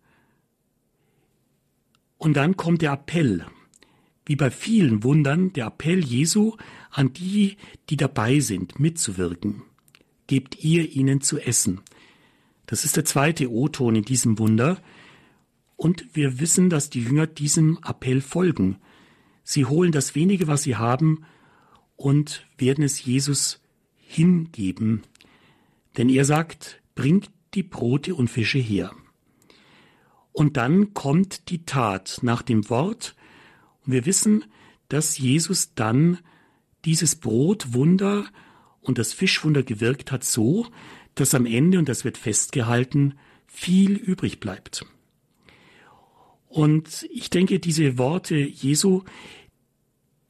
Und dann kommt der Appell, wie bei vielen Wundern, der Appell Jesu an die, die dabei sind, mitzuwirken. Gebt ihr ihnen zu essen. Das ist der zweite O-Ton in diesem Wunder. Und wir wissen, dass die Jünger diesem Appell folgen. Sie holen das wenige, was sie haben, und werden es Jesus hingeben. Denn er sagt, bringt die Brote und Fische her. Und dann kommt die Tat nach dem Wort. Und wir wissen, dass Jesus dann dieses Brotwunder und das Fischwunder gewirkt hat so, dass am Ende, und das wird festgehalten, viel übrig bleibt. Und ich denke, diese Worte Jesu,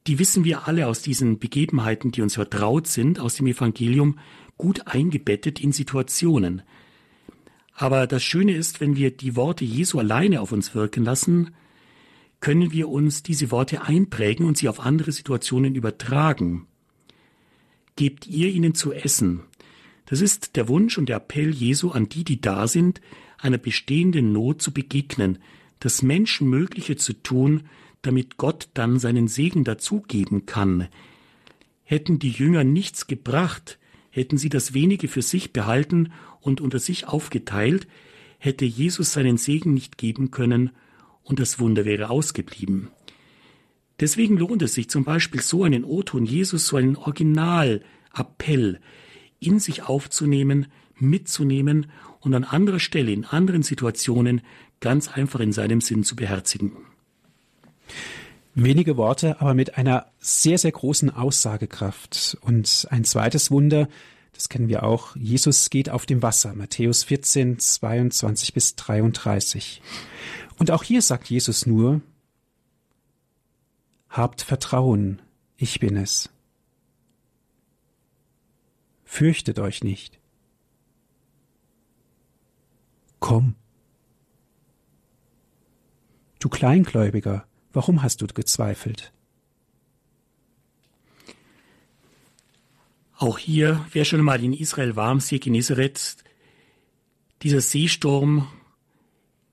die wissen wir alle aus diesen Begebenheiten, die uns vertraut sind, aus dem Evangelium, gut eingebettet in Situationen. Aber das Schöne ist, wenn wir die Worte Jesu alleine auf uns wirken lassen, können wir uns diese Worte einprägen und sie auf andere Situationen übertragen. Gebt ihr ihnen zu essen. Das ist der Wunsch und der Appell Jesu an die, die da sind, einer bestehenden Not zu begegnen, das Menschenmögliche zu tun, damit Gott dann seinen Segen dazugeben kann. Hätten die Jünger nichts gebracht, hätten sie das wenige für sich behalten und unter sich aufgeteilt, hätte Jesus seinen Segen nicht geben können und das Wunder wäre ausgeblieben. Deswegen lohnt es sich zum Beispiel so einen O-Ton Jesus, so einen Originalappell in sich aufzunehmen mitzunehmen und an anderer Stelle, in anderen Situationen ganz einfach in seinem Sinn zu beherzigen. Wenige Worte, aber mit einer sehr, sehr großen Aussagekraft. Und ein zweites Wunder, das kennen wir auch, Jesus geht auf dem Wasser, Matthäus 14, 22 bis 33. Und auch hier sagt Jesus nur, Habt Vertrauen, ich bin es. Fürchtet euch nicht. Komm. Du Kleingläubiger, warum hast du gezweifelt? Auch hier, wer schon mal in Israel war, am See Genezareth, dieser Seesturm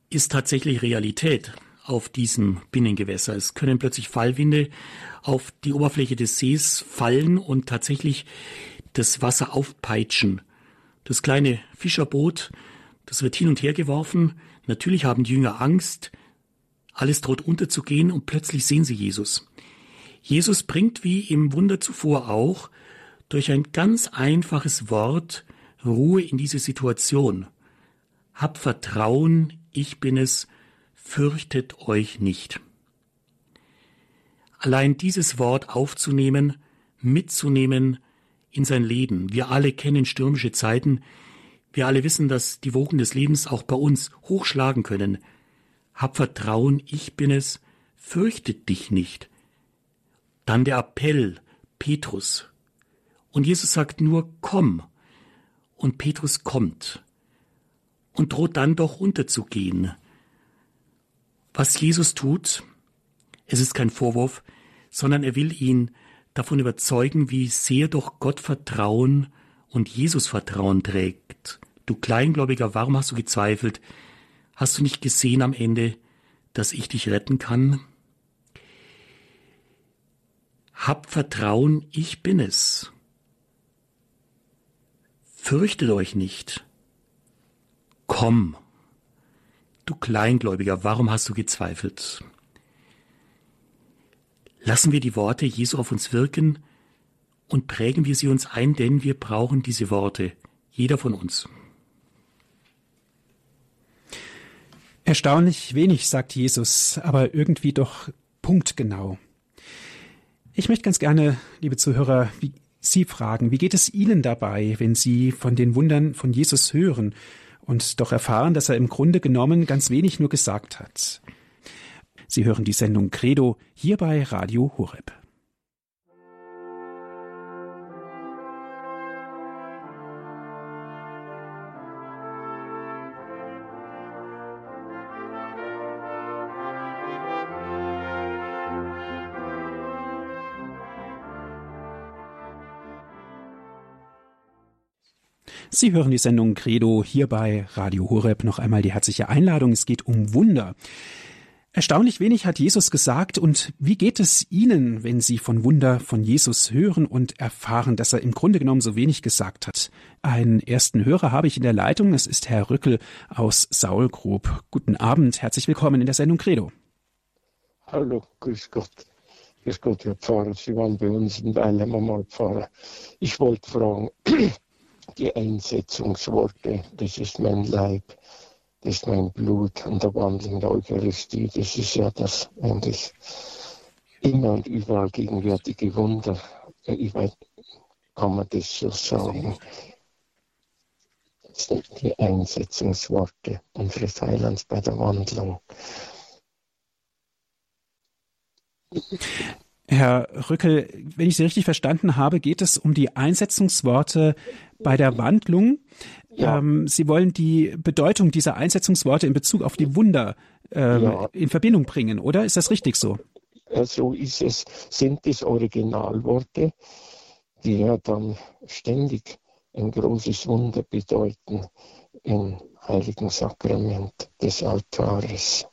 ist tatsächlich Realität auf diesem Binnengewässer. Es können plötzlich Fallwinde auf die Oberfläche des Sees fallen und tatsächlich das Wasser aufpeitschen. Das kleine Fischerboot, das wird hin und her geworfen. Natürlich haben die Jünger Angst, alles droht unterzugehen und plötzlich sehen sie Jesus. Jesus bringt wie im Wunder zuvor auch durch ein ganz einfaches Wort Ruhe in diese Situation. Hab Vertrauen, ich bin es, fürchtet euch nicht. Allein dieses Wort aufzunehmen, mitzunehmen in sein Leben. Wir alle kennen stürmische Zeiten. Wir alle wissen, dass die Wogen des Lebens auch bei uns hochschlagen können. Hab Vertrauen, ich bin es, fürchtet dich nicht. Dann der Appell, Petrus, und Jesus sagt nur, komm. Und Petrus kommt und droht dann doch unterzugehen. Was Jesus tut, es ist kein Vorwurf, sondern er will ihn davon überzeugen, wie sehr doch Gott Vertrauen und Jesus Vertrauen trägt. Du Kleingläubiger, warum hast du gezweifelt? Hast du nicht gesehen am Ende, dass ich dich retten kann? Hab Vertrauen, ich bin es. Fürchtet euch nicht. Komm. Du Kleingläubiger, warum hast du gezweifelt? Lassen wir die Worte Jesu auf uns wirken und prägen wir sie uns ein, denn wir brauchen diese Worte, jeder von uns. Erstaunlich wenig, sagt Jesus, aber irgendwie doch punktgenau. Ich möchte ganz gerne, liebe Zuhörer, Sie fragen, wie geht es Ihnen dabei, wenn Sie von den Wundern von Jesus hören und doch erfahren, dass er im Grunde genommen ganz wenig nur gesagt hat? Sie hören die Sendung Credo hier bei Radio Horeb. Sie hören die Sendung Credo hier bei Radio Horeb. Noch einmal die herzliche Einladung. Es geht um Wunder. Erstaunlich wenig hat Jesus gesagt und wie geht es Ihnen, wenn Sie von Wunder von Jesus hören und erfahren, dass er im Grunde genommen so wenig gesagt hat? Einen ersten Hörer habe ich in der Leitung, es ist Herr Rückel aus Saulgrub. Guten Abend, herzlich willkommen in der Sendung Credo. Hallo, grüß Gott. Grüß Gott, Herr Pfarrer, Sie waren bei uns in Weilheimer mal Pfarrer. Ich wollte fragen, die Einsetzungsworte, das ist mein Leib, das ist mein Blut und der Wandel in der Eucharistie, das ist ja das eigentlich immer und überall gegenwärtige Wunder. Ich weiß, kann man das so sagen. Das sind die Einsetzungsworte unseres Heilands bei der Wandlung. Herr Rückel, wenn ich Sie richtig verstanden habe, geht es um die Einsetzungsworte bei der Wandlung. Ja. Ähm, Sie wollen die Bedeutung dieser Einsetzungsworte in Bezug auf die Wunder ähm, ja. in Verbindung bringen, oder? Ist das richtig so? So ist es. Sind es Originalworte, die ja dann ständig ein großes Wunder bedeuten im heiligen Sakrament des Altares.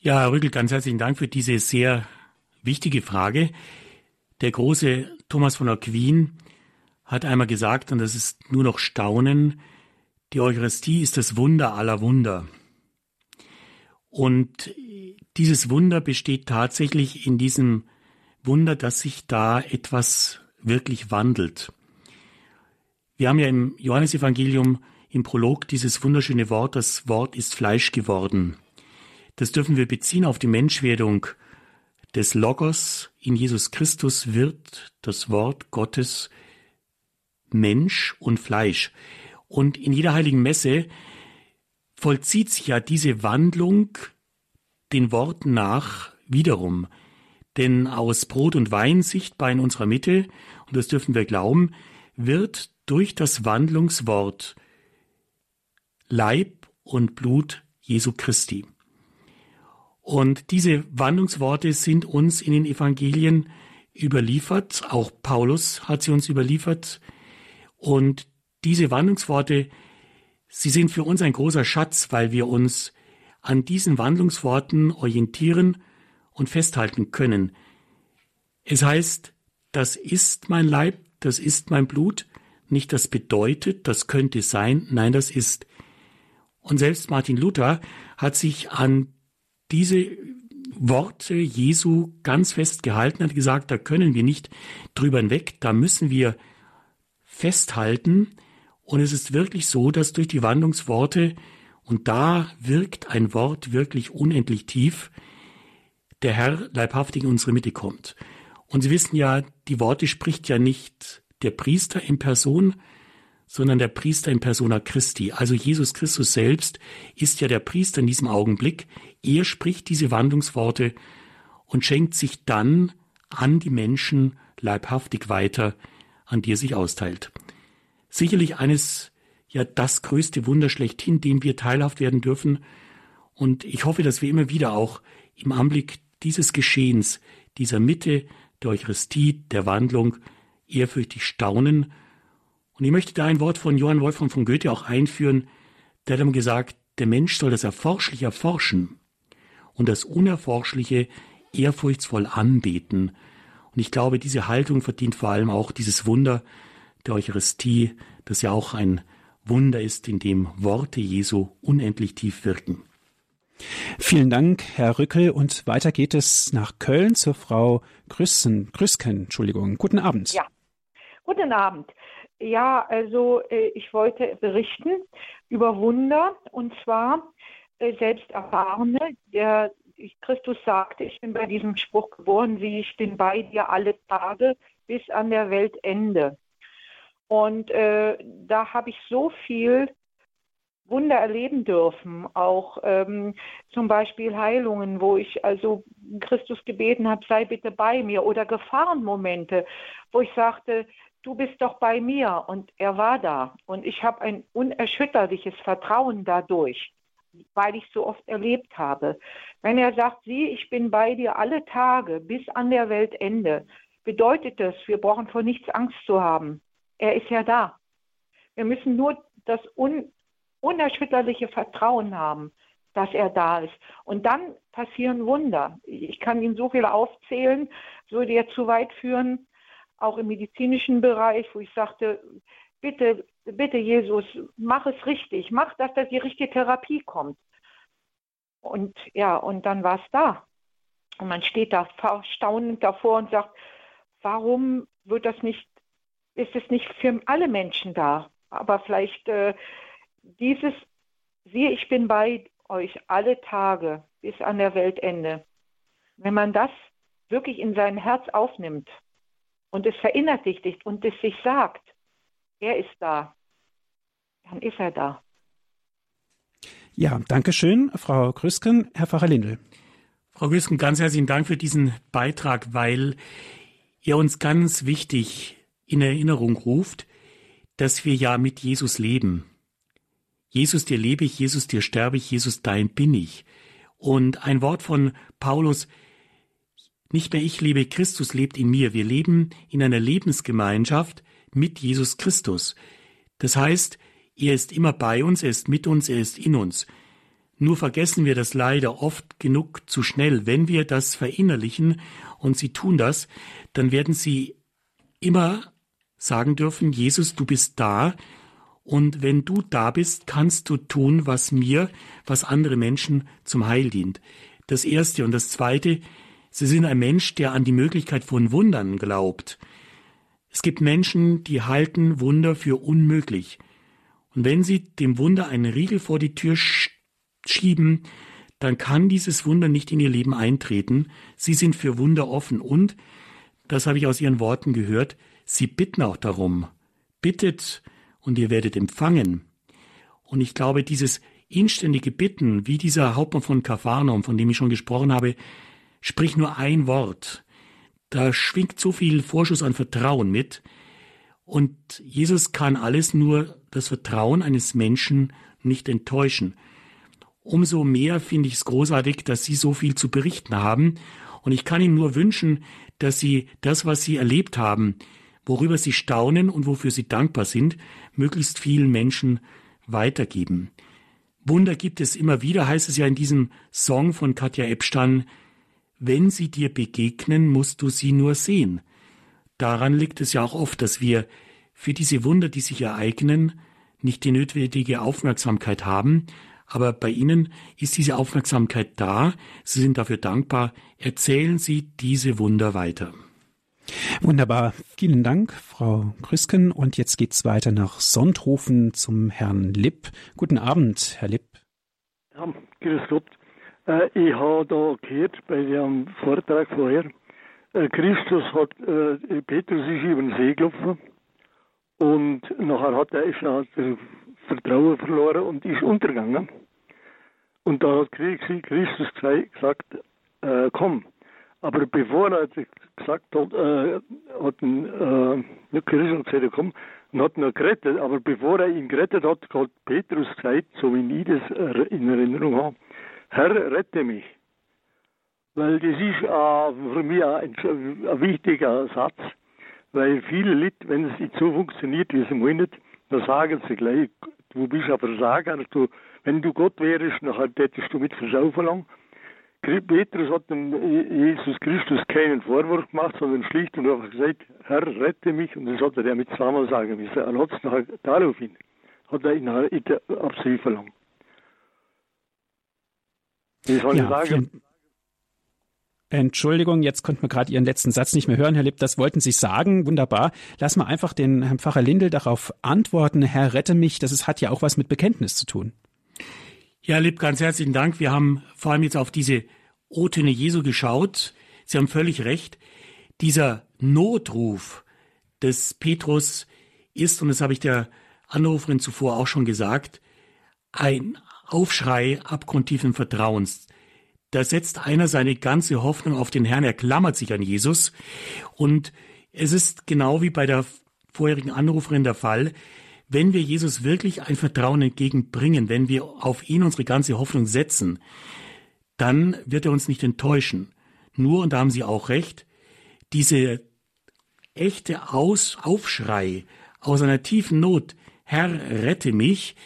Ja, Herr Rügel, ganz herzlichen Dank für diese sehr wichtige Frage. Der große Thomas von Aquin hat einmal gesagt, und das ist nur noch Staunen, die Eucharistie ist das Wunder aller Wunder. Und dieses Wunder besteht tatsächlich in diesem Wunder, dass sich da etwas wirklich wandelt. Wir haben ja im Johannesevangelium im Prolog dieses wunderschöne Wort, das Wort ist Fleisch geworden. Das dürfen wir beziehen auf die Menschwerdung des Logos in Jesus Christus wird das Wort Gottes Mensch und Fleisch. Und in jeder heiligen Messe vollzieht sich ja diese Wandlung den Worten nach wiederum. Denn aus Brot und Wein sichtbar in unserer Mitte, und das dürfen wir glauben, wird durch das Wandlungswort Leib und Blut Jesu Christi. Und diese Wandlungsworte sind uns in den Evangelien überliefert, auch Paulus hat sie uns überliefert. Und diese Wandlungsworte, sie sind für uns ein großer Schatz, weil wir uns an diesen Wandlungsworten orientieren und festhalten können. Es heißt, das ist mein Leib, das ist mein Blut, nicht das bedeutet, das könnte sein, nein, das ist. Und selbst Martin Luther hat sich an diese Worte Jesu ganz fest gehalten, hat gesagt, da können wir nicht drüber hinweg, da müssen wir festhalten. Und es ist wirklich so, dass durch die Wandlungsworte, und da wirkt ein Wort wirklich unendlich tief, der Herr leibhaftig in unsere Mitte kommt. Und Sie wissen ja, die Worte spricht ja nicht der Priester in Person, sondern der Priester in persona Christi. Also Jesus Christus selbst ist ja der Priester in diesem Augenblick. Er spricht diese Wandlungsworte und schenkt sich dann an die Menschen leibhaftig weiter, an die er sich austeilt. Sicherlich eines, ja das größte Wunder schlechthin, dem wir teilhaft werden dürfen. Und ich hoffe, dass wir immer wieder auch im Anblick dieses Geschehens, dieser Mitte der Eucharistie, der Wandlung, ehrfürchtig staunen. Und ich möchte da ein Wort von Johann Wolfgang von Goethe auch einführen, der hat ihm gesagt, der Mensch soll das Erforschliche erforschen und das Unerforschliche ehrfurchtsvoll anbeten. Und ich glaube, diese Haltung verdient vor allem auch dieses Wunder der Eucharistie, das ja auch ein Wunder ist, in dem Worte Jesu unendlich tief wirken. Vielen Dank, Herr Rückel. Und weiter geht es nach Köln zur Frau Grüssen, Grüsken. Entschuldigung. Guten Abend. Ja, guten Abend. Ja, also äh, ich wollte berichten über Wunder und zwar äh, selbst erfahrene. Der Christus sagte, ich bin bei diesem Spruch geboren, wie ich bin bei dir alle Tage bis an der Weltende. Und äh, da habe ich so viel Wunder erleben dürfen, auch ähm, zum Beispiel Heilungen, wo ich also Christus gebeten habe, sei bitte bei mir, oder Gefahrenmomente, wo ich sagte, du bist doch bei mir und er war da und ich habe ein unerschütterliches Vertrauen dadurch, weil ich so oft erlebt habe. Wenn er sagt, sieh, ich bin bei dir alle Tage bis an der Weltende, bedeutet das, wir brauchen vor nichts Angst zu haben. Er ist ja da. Wir müssen nur das un unerschütterliche Vertrauen haben, dass er da ist. Und dann passieren Wunder. Ich kann Ihnen so viele aufzählen, würde ja zu weit führen, auch im medizinischen Bereich, wo ich sagte, bitte, bitte Jesus, mach es richtig, mach, dass da die richtige Therapie kommt. Und ja, und dann war es da. Und man steht da staunend davor und sagt, warum wird das nicht, ist es nicht für alle Menschen da? Aber vielleicht äh, dieses, siehe, ich bin bei euch alle Tage bis an der Weltende. Wenn man das wirklich in sein Herz aufnimmt und es verinnerlicht und es sich sagt, er ist da, dann ist er da. Ja, danke schön, Frau Grüsken. Herr Pfarrer Lindel. Frau Grüsken, ganz herzlichen Dank für diesen Beitrag, weil er uns ganz wichtig in Erinnerung ruft, dass wir ja mit Jesus leben. Jesus, dir lebe ich, Jesus, dir sterbe ich, Jesus, dein bin ich. Und ein Wort von Paulus, nicht mehr ich lebe, Christus lebt in mir. Wir leben in einer Lebensgemeinschaft mit Jesus Christus. Das heißt, er ist immer bei uns, er ist mit uns, er ist in uns. Nur vergessen wir das leider oft genug zu schnell. Wenn wir das verinnerlichen, und Sie tun das, dann werden Sie immer sagen dürfen, Jesus, du bist da, und wenn du da bist, kannst du tun, was mir, was andere Menschen zum Heil dient. Das Erste. Und das Zweite, Sie sind ein Mensch, der an die Möglichkeit von Wundern glaubt. Es gibt Menschen, die halten Wunder für unmöglich. Und wenn sie dem Wunder einen Riegel vor die Tür schieben, dann kann dieses Wunder nicht in ihr Leben eintreten. Sie sind für Wunder offen und, das habe ich aus ihren Worten gehört, sie bitten auch darum. Bittet und ihr werdet empfangen. Und ich glaube, dieses inständige Bitten, wie dieser Hauptmann von Kapharnaum, von dem ich schon gesprochen habe, spricht nur ein Wort. Da schwingt so viel Vorschuss an Vertrauen mit. Und Jesus kann alles nur das Vertrauen eines Menschen nicht enttäuschen. Umso mehr finde ich es großartig, dass Sie so viel zu berichten haben. Und ich kann Ihnen nur wünschen, dass Sie das, was Sie erlebt haben, worüber Sie staunen und wofür Sie dankbar sind, möglichst vielen Menschen weitergeben. Wunder gibt es immer wieder, heißt es ja in diesem Song von Katja Epstein, wenn sie dir begegnen, musst du sie nur sehen. Daran liegt es ja auch oft, dass wir für diese Wunder, die sich ereignen, nicht die notwendige Aufmerksamkeit haben, aber bei Ihnen ist diese Aufmerksamkeit da, Sie sind dafür dankbar, erzählen Sie diese Wunder weiter. Wunderbar. Vielen Dank, Frau Krüsken. Und jetzt geht's weiter nach Sonthofen zum Herrn Lipp. Guten Abend, Herr Lipp. Ja, grüß Gott. Äh, ich habe da gehört bei dem Vortrag vorher, äh, Christus hat, äh, Petrus ist über den See gelaufen und nachher hat er ist das Vertrauen verloren und ist untergegangen. Und da hat Christus gesagt, äh, komm. Aber bevor er gesagt hat, äh, hat ihn, äh, Christus gesagt, komm, und hat ihn gerettet. Aber bevor er ihn gerettet hat, hat Petrus gesagt, so wie ich das in Erinnerung habe, Herr, rette mich. Weil das ist äh, für mich ein, ein, wichtiger Satz, weil viele Leute, wenn es nicht so funktioniert, wie sie wollen, dann sagen sie gleich, du bist ein Versager, du, wenn du Gott wärst, dann hättest du mit Versaufen lang. Petrus hat dem Jesus Christus keinen Vorwurf gemacht, sondern schlicht und einfach gesagt, Herr, rette mich. Und das hat er ja mit zweimal sagen müssen. Er hat es nachher daraufhin, hat er ihn ab sie verlangt. Wie soll ja, ich sagen? Entschuldigung, jetzt konnten wir gerade Ihren letzten Satz nicht mehr hören, Herr Lipp. Das wollten Sie sagen. Wunderbar. Lass mal einfach den Herrn Pfarrer Lindel darauf antworten. Herr, rette mich. Das ist, hat ja auch was mit Bekenntnis zu tun. Ja, Lipp, ganz herzlichen Dank. Wir haben vor allem jetzt auf diese O-Töne Jesu geschaut. Sie haben völlig recht. Dieser Notruf des Petrus ist, und das habe ich der Anruferin zuvor auch schon gesagt, ein Aufschrei abgrundtiefen Vertrauens. Da setzt einer seine ganze Hoffnung auf den Herrn, er klammert sich an Jesus. Und es ist genau wie bei der vorherigen Anruferin der Fall, wenn wir Jesus wirklich ein Vertrauen entgegenbringen, wenn wir auf ihn unsere ganze Hoffnung setzen, dann wird er uns nicht enttäuschen. Nur, und da haben Sie auch recht, diese echte Aus Aufschrei aus einer tiefen Not, Herr, rette mich,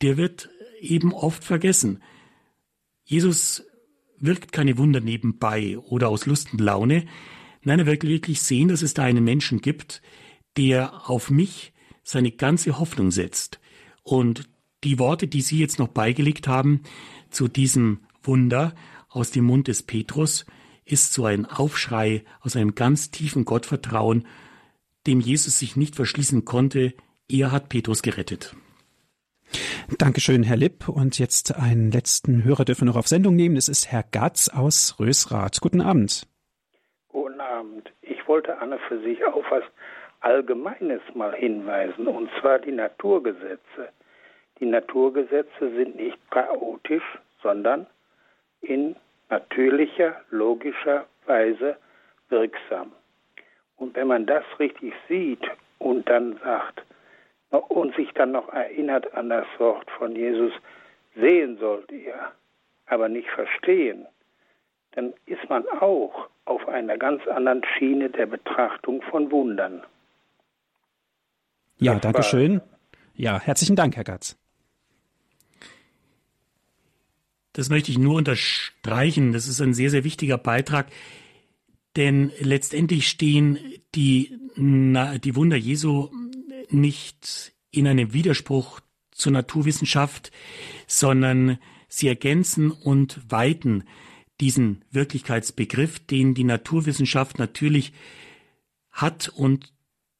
der wird eben oft vergessen. Jesus wirkt keine Wunder nebenbei oder aus Lust und Laune. Nein, er will wirklich sehen, dass es da einen Menschen gibt, der auf mich seine ganze Hoffnung setzt. Und die Worte, die Sie jetzt noch beigelegt haben zu diesem Wunder aus dem Mund des Petrus, ist so ein Aufschrei aus einem ganz tiefen Gottvertrauen, dem Jesus sich nicht verschließen konnte. Er hat Petrus gerettet. Dankeschön, Herr Lipp. Und jetzt einen letzten Hörer dürfen wir noch auf Sendung nehmen. Das ist Herr Gatz aus Rösrath. Guten Abend. Guten Abend. Ich wollte Anne für sich auf was Allgemeines mal hinweisen, und zwar die Naturgesetze. Die Naturgesetze sind nicht chaotisch, sondern in natürlicher, logischer Weise wirksam. Und wenn man das richtig sieht und dann sagt, und sich dann noch erinnert an das Wort von Jesus, sehen sollt ihr, aber nicht verstehen, dann ist man auch auf einer ganz anderen Schiene der Betrachtung von Wundern. Ja, danke schön. Ja, herzlichen Dank, Herr Gatz. Das möchte ich nur unterstreichen. Das ist ein sehr, sehr wichtiger Beitrag. Denn letztendlich stehen die, die Wunder Jesu nicht in einem Widerspruch zur Naturwissenschaft, sondern sie ergänzen und weiten diesen Wirklichkeitsbegriff, den die Naturwissenschaft natürlich hat und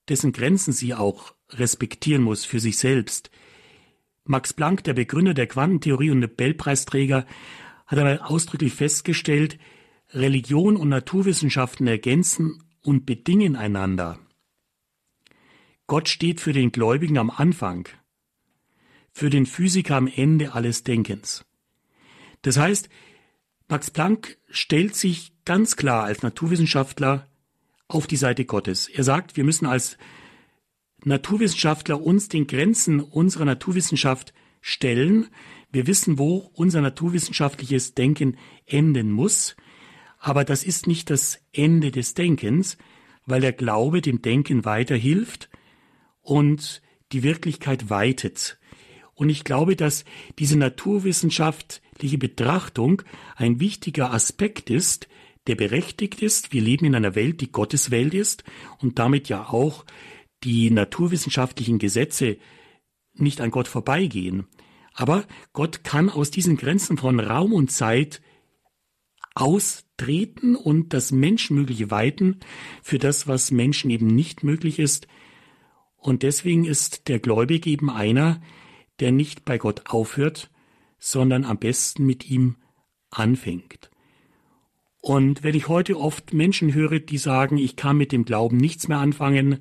dessen Grenzen sie auch respektieren muss für sich selbst. Max Planck, der Begründer der Quantentheorie und Nobelpreisträger, hat einmal ausdrücklich festgestellt, Religion und Naturwissenschaften ergänzen und bedingen einander. Gott steht für den Gläubigen am Anfang, für den Physiker am Ende alles Denkens. Das heißt, Max Planck stellt sich ganz klar als Naturwissenschaftler auf die Seite Gottes. Er sagt, wir müssen als Naturwissenschaftler uns den Grenzen unserer Naturwissenschaft stellen. Wir wissen, wo unser naturwissenschaftliches Denken enden muss. Aber das ist nicht das Ende des Denkens, weil der Glaube dem Denken weiterhilft und die Wirklichkeit weitet. Und ich glaube, dass diese naturwissenschaftliche Betrachtung ein wichtiger Aspekt ist, der berechtigt ist. Wir leben in einer Welt, die Gottes Welt ist und damit ja auch die naturwissenschaftlichen Gesetze nicht an Gott vorbeigehen. Aber Gott kann aus diesen Grenzen von Raum und Zeit austreten und das Menschenmögliche weiten für das, was Menschen eben nicht möglich ist. Und deswegen ist der Gläubige eben einer, der nicht bei Gott aufhört, sondern am besten mit ihm anfängt. Und wenn ich heute oft Menschen höre, die sagen, ich kann mit dem Glauben nichts mehr anfangen,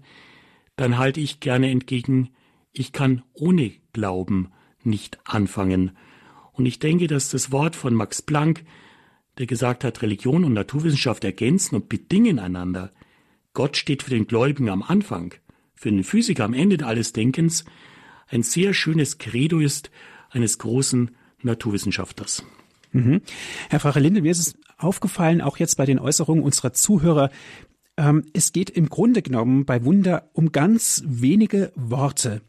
dann halte ich gerne entgegen, ich kann ohne Glauben nicht anfangen. Und ich denke, dass das Wort von Max Planck, der gesagt hat, Religion und Naturwissenschaft ergänzen und bedingen einander. Gott steht für den Gläubigen am Anfang, für den Physiker am Ende alles Denkens, ein sehr schönes Credo ist eines großen Naturwissenschaftlers. Mhm. Herr Pfarrer Linde, mir ist es aufgefallen, auch jetzt bei den Äußerungen unserer Zuhörer, ähm, es geht im Grunde genommen bei Wunder um ganz wenige Worte.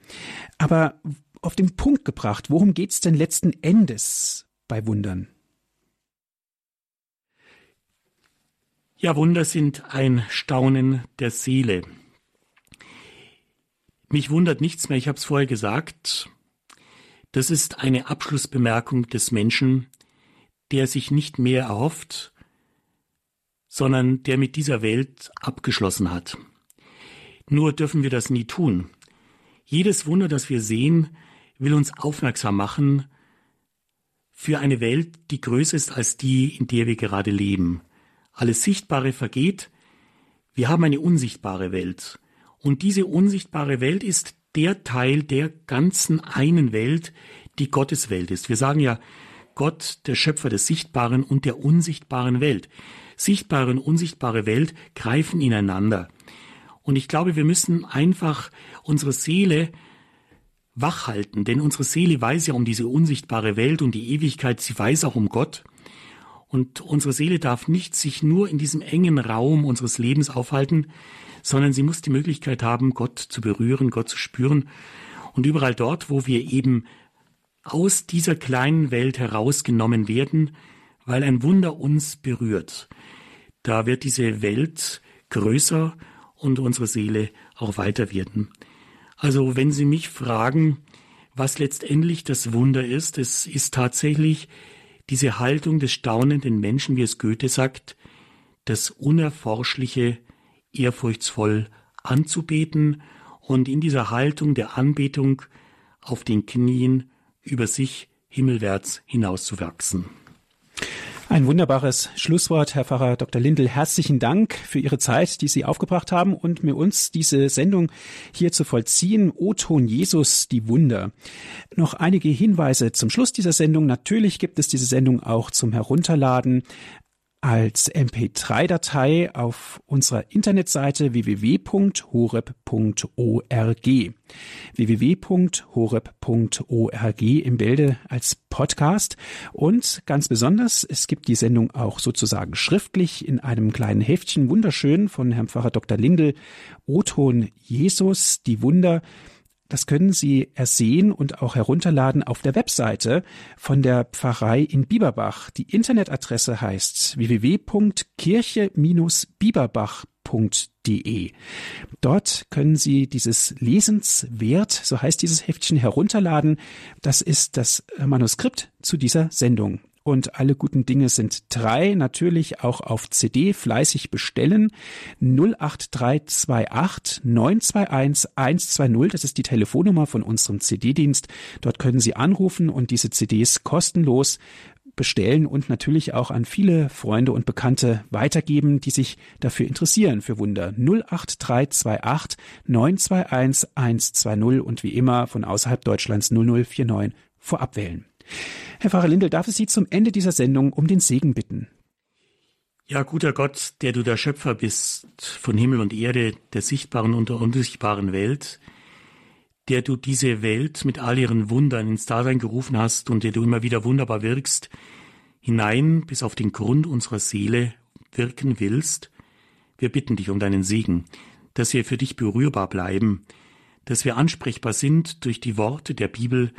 Aber auf den Punkt gebracht, worum geht es denn letzten Endes bei Wundern? Ja, Wunder sind ein Staunen der Seele. Mich wundert nichts mehr, ich habe es vorher gesagt. Das ist eine Abschlussbemerkung des Menschen, der sich nicht mehr erhofft, sondern der mit dieser Welt abgeschlossen hat. Nur dürfen wir das nie tun. Jedes Wunder, das wir sehen, will uns aufmerksam machen für eine Welt, die größer ist als die, in der wir gerade leben. Alles Sichtbare vergeht, wir haben eine unsichtbare Welt. Und diese unsichtbare Welt ist der Teil der ganzen einen Welt, die Gottes Welt ist. Wir sagen ja, Gott, der Schöpfer des sichtbaren und der unsichtbaren Welt. Sichtbare und unsichtbare Welt greifen ineinander. Und ich glaube, wir müssen einfach unsere Seele wach halten, denn unsere Seele weiß ja um diese unsichtbare Welt und die Ewigkeit, sie weiß auch um Gott. Und unsere Seele darf nicht sich nur in diesem engen Raum unseres Lebens aufhalten, sondern sie muss die Möglichkeit haben, Gott zu berühren, Gott zu spüren. Und überall dort, wo wir eben aus dieser kleinen Welt herausgenommen werden, weil ein Wunder uns berührt, da wird diese Welt größer und unsere Seele auch weiter werden. Also wenn Sie mich fragen, was letztendlich das Wunder ist, es ist tatsächlich diese Haltung des staunenden Menschen, wie es Goethe sagt, das Unerforschliche ehrfurchtsvoll anzubeten und in dieser Haltung der Anbetung auf den Knien über sich himmelwärts hinauszuwachsen. Ein wunderbares Schlusswort, Herr Pfarrer Dr. Lindel. Herzlichen Dank für Ihre Zeit, die Sie aufgebracht haben und mir uns diese Sendung hier zu vollziehen. O-Ton Jesus, die Wunder. Noch einige Hinweise zum Schluss dieser Sendung. Natürlich gibt es diese Sendung auch zum Herunterladen als MP3-Datei auf unserer Internetseite www.horeb.org. www.horeb.org im Bilde als Podcast. Und ganz besonders, es gibt die Sendung auch sozusagen schriftlich in einem kleinen Heftchen, wunderschön von Herrn Pfarrer Dr. Lindel, O-Ton Jesus, die Wunder, das können Sie ersehen und auch herunterladen auf der Webseite von der Pfarrei in Bieberbach. Die Internetadresse heißt www.kirche-bieberbach.de. Dort können Sie dieses Lesenswert, so heißt dieses Heftchen, herunterladen. Das ist das Manuskript zu dieser Sendung. Und alle guten Dinge sind drei. Natürlich auch auf CD fleißig bestellen. 08328 921 120. Das ist die Telefonnummer von unserem CD-Dienst. Dort können Sie anrufen und diese CDs kostenlos bestellen und natürlich auch an viele Freunde und Bekannte weitergeben, die sich dafür interessieren für Wunder. 08328 921 120 und wie immer von außerhalb Deutschlands 0049 vorab wählen. Herr Pfarrer Lindel, darf ich Sie zum Ende dieser Sendung um den Segen bitten? Ja, guter Gott, der du der Schöpfer bist von Himmel und Erde, der sichtbaren und der unsichtbaren Welt, der du diese Welt mit all ihren Wundern ins Dasein gerufen hast und der du immer wieder wunderbar wirkst, hinein bis auf den Grund unserer Seele wirken willst, wir bitten dich um deinen Segen, dass wir für dich berührbar bleiben, dass wir ansprechbar sind durch die Worte der Bibel,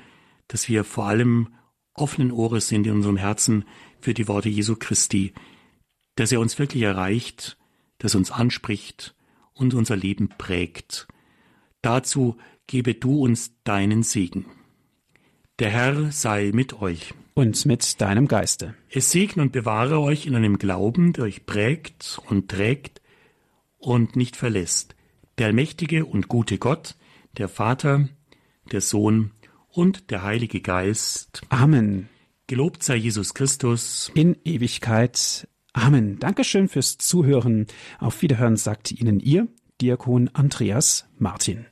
dass wir vor allem offenen Ohres sind in unserem Herzen für die Worte Jesu Christi, dass er uns wirklich erreicht, dass uns anspricht und unser Leben prägt. Dazu gebe du uns deinen Segen. Der Herr sei mit euch. Und mit deinem Geiste. Es segne und bewahre euch in einem Glauben, der euch prägt und trägt und nicht verlässt. Der allmächtige und gute Gott, der Vater, der Sohn und der Heilige Geist. Amen. Gelobt sei Jesus Christus. In Ewigkeit. Amen. Dankeschön fürs Zuhören. Auf Wiederhören sagt Ihnen Ihr Diakon Andreas Martin.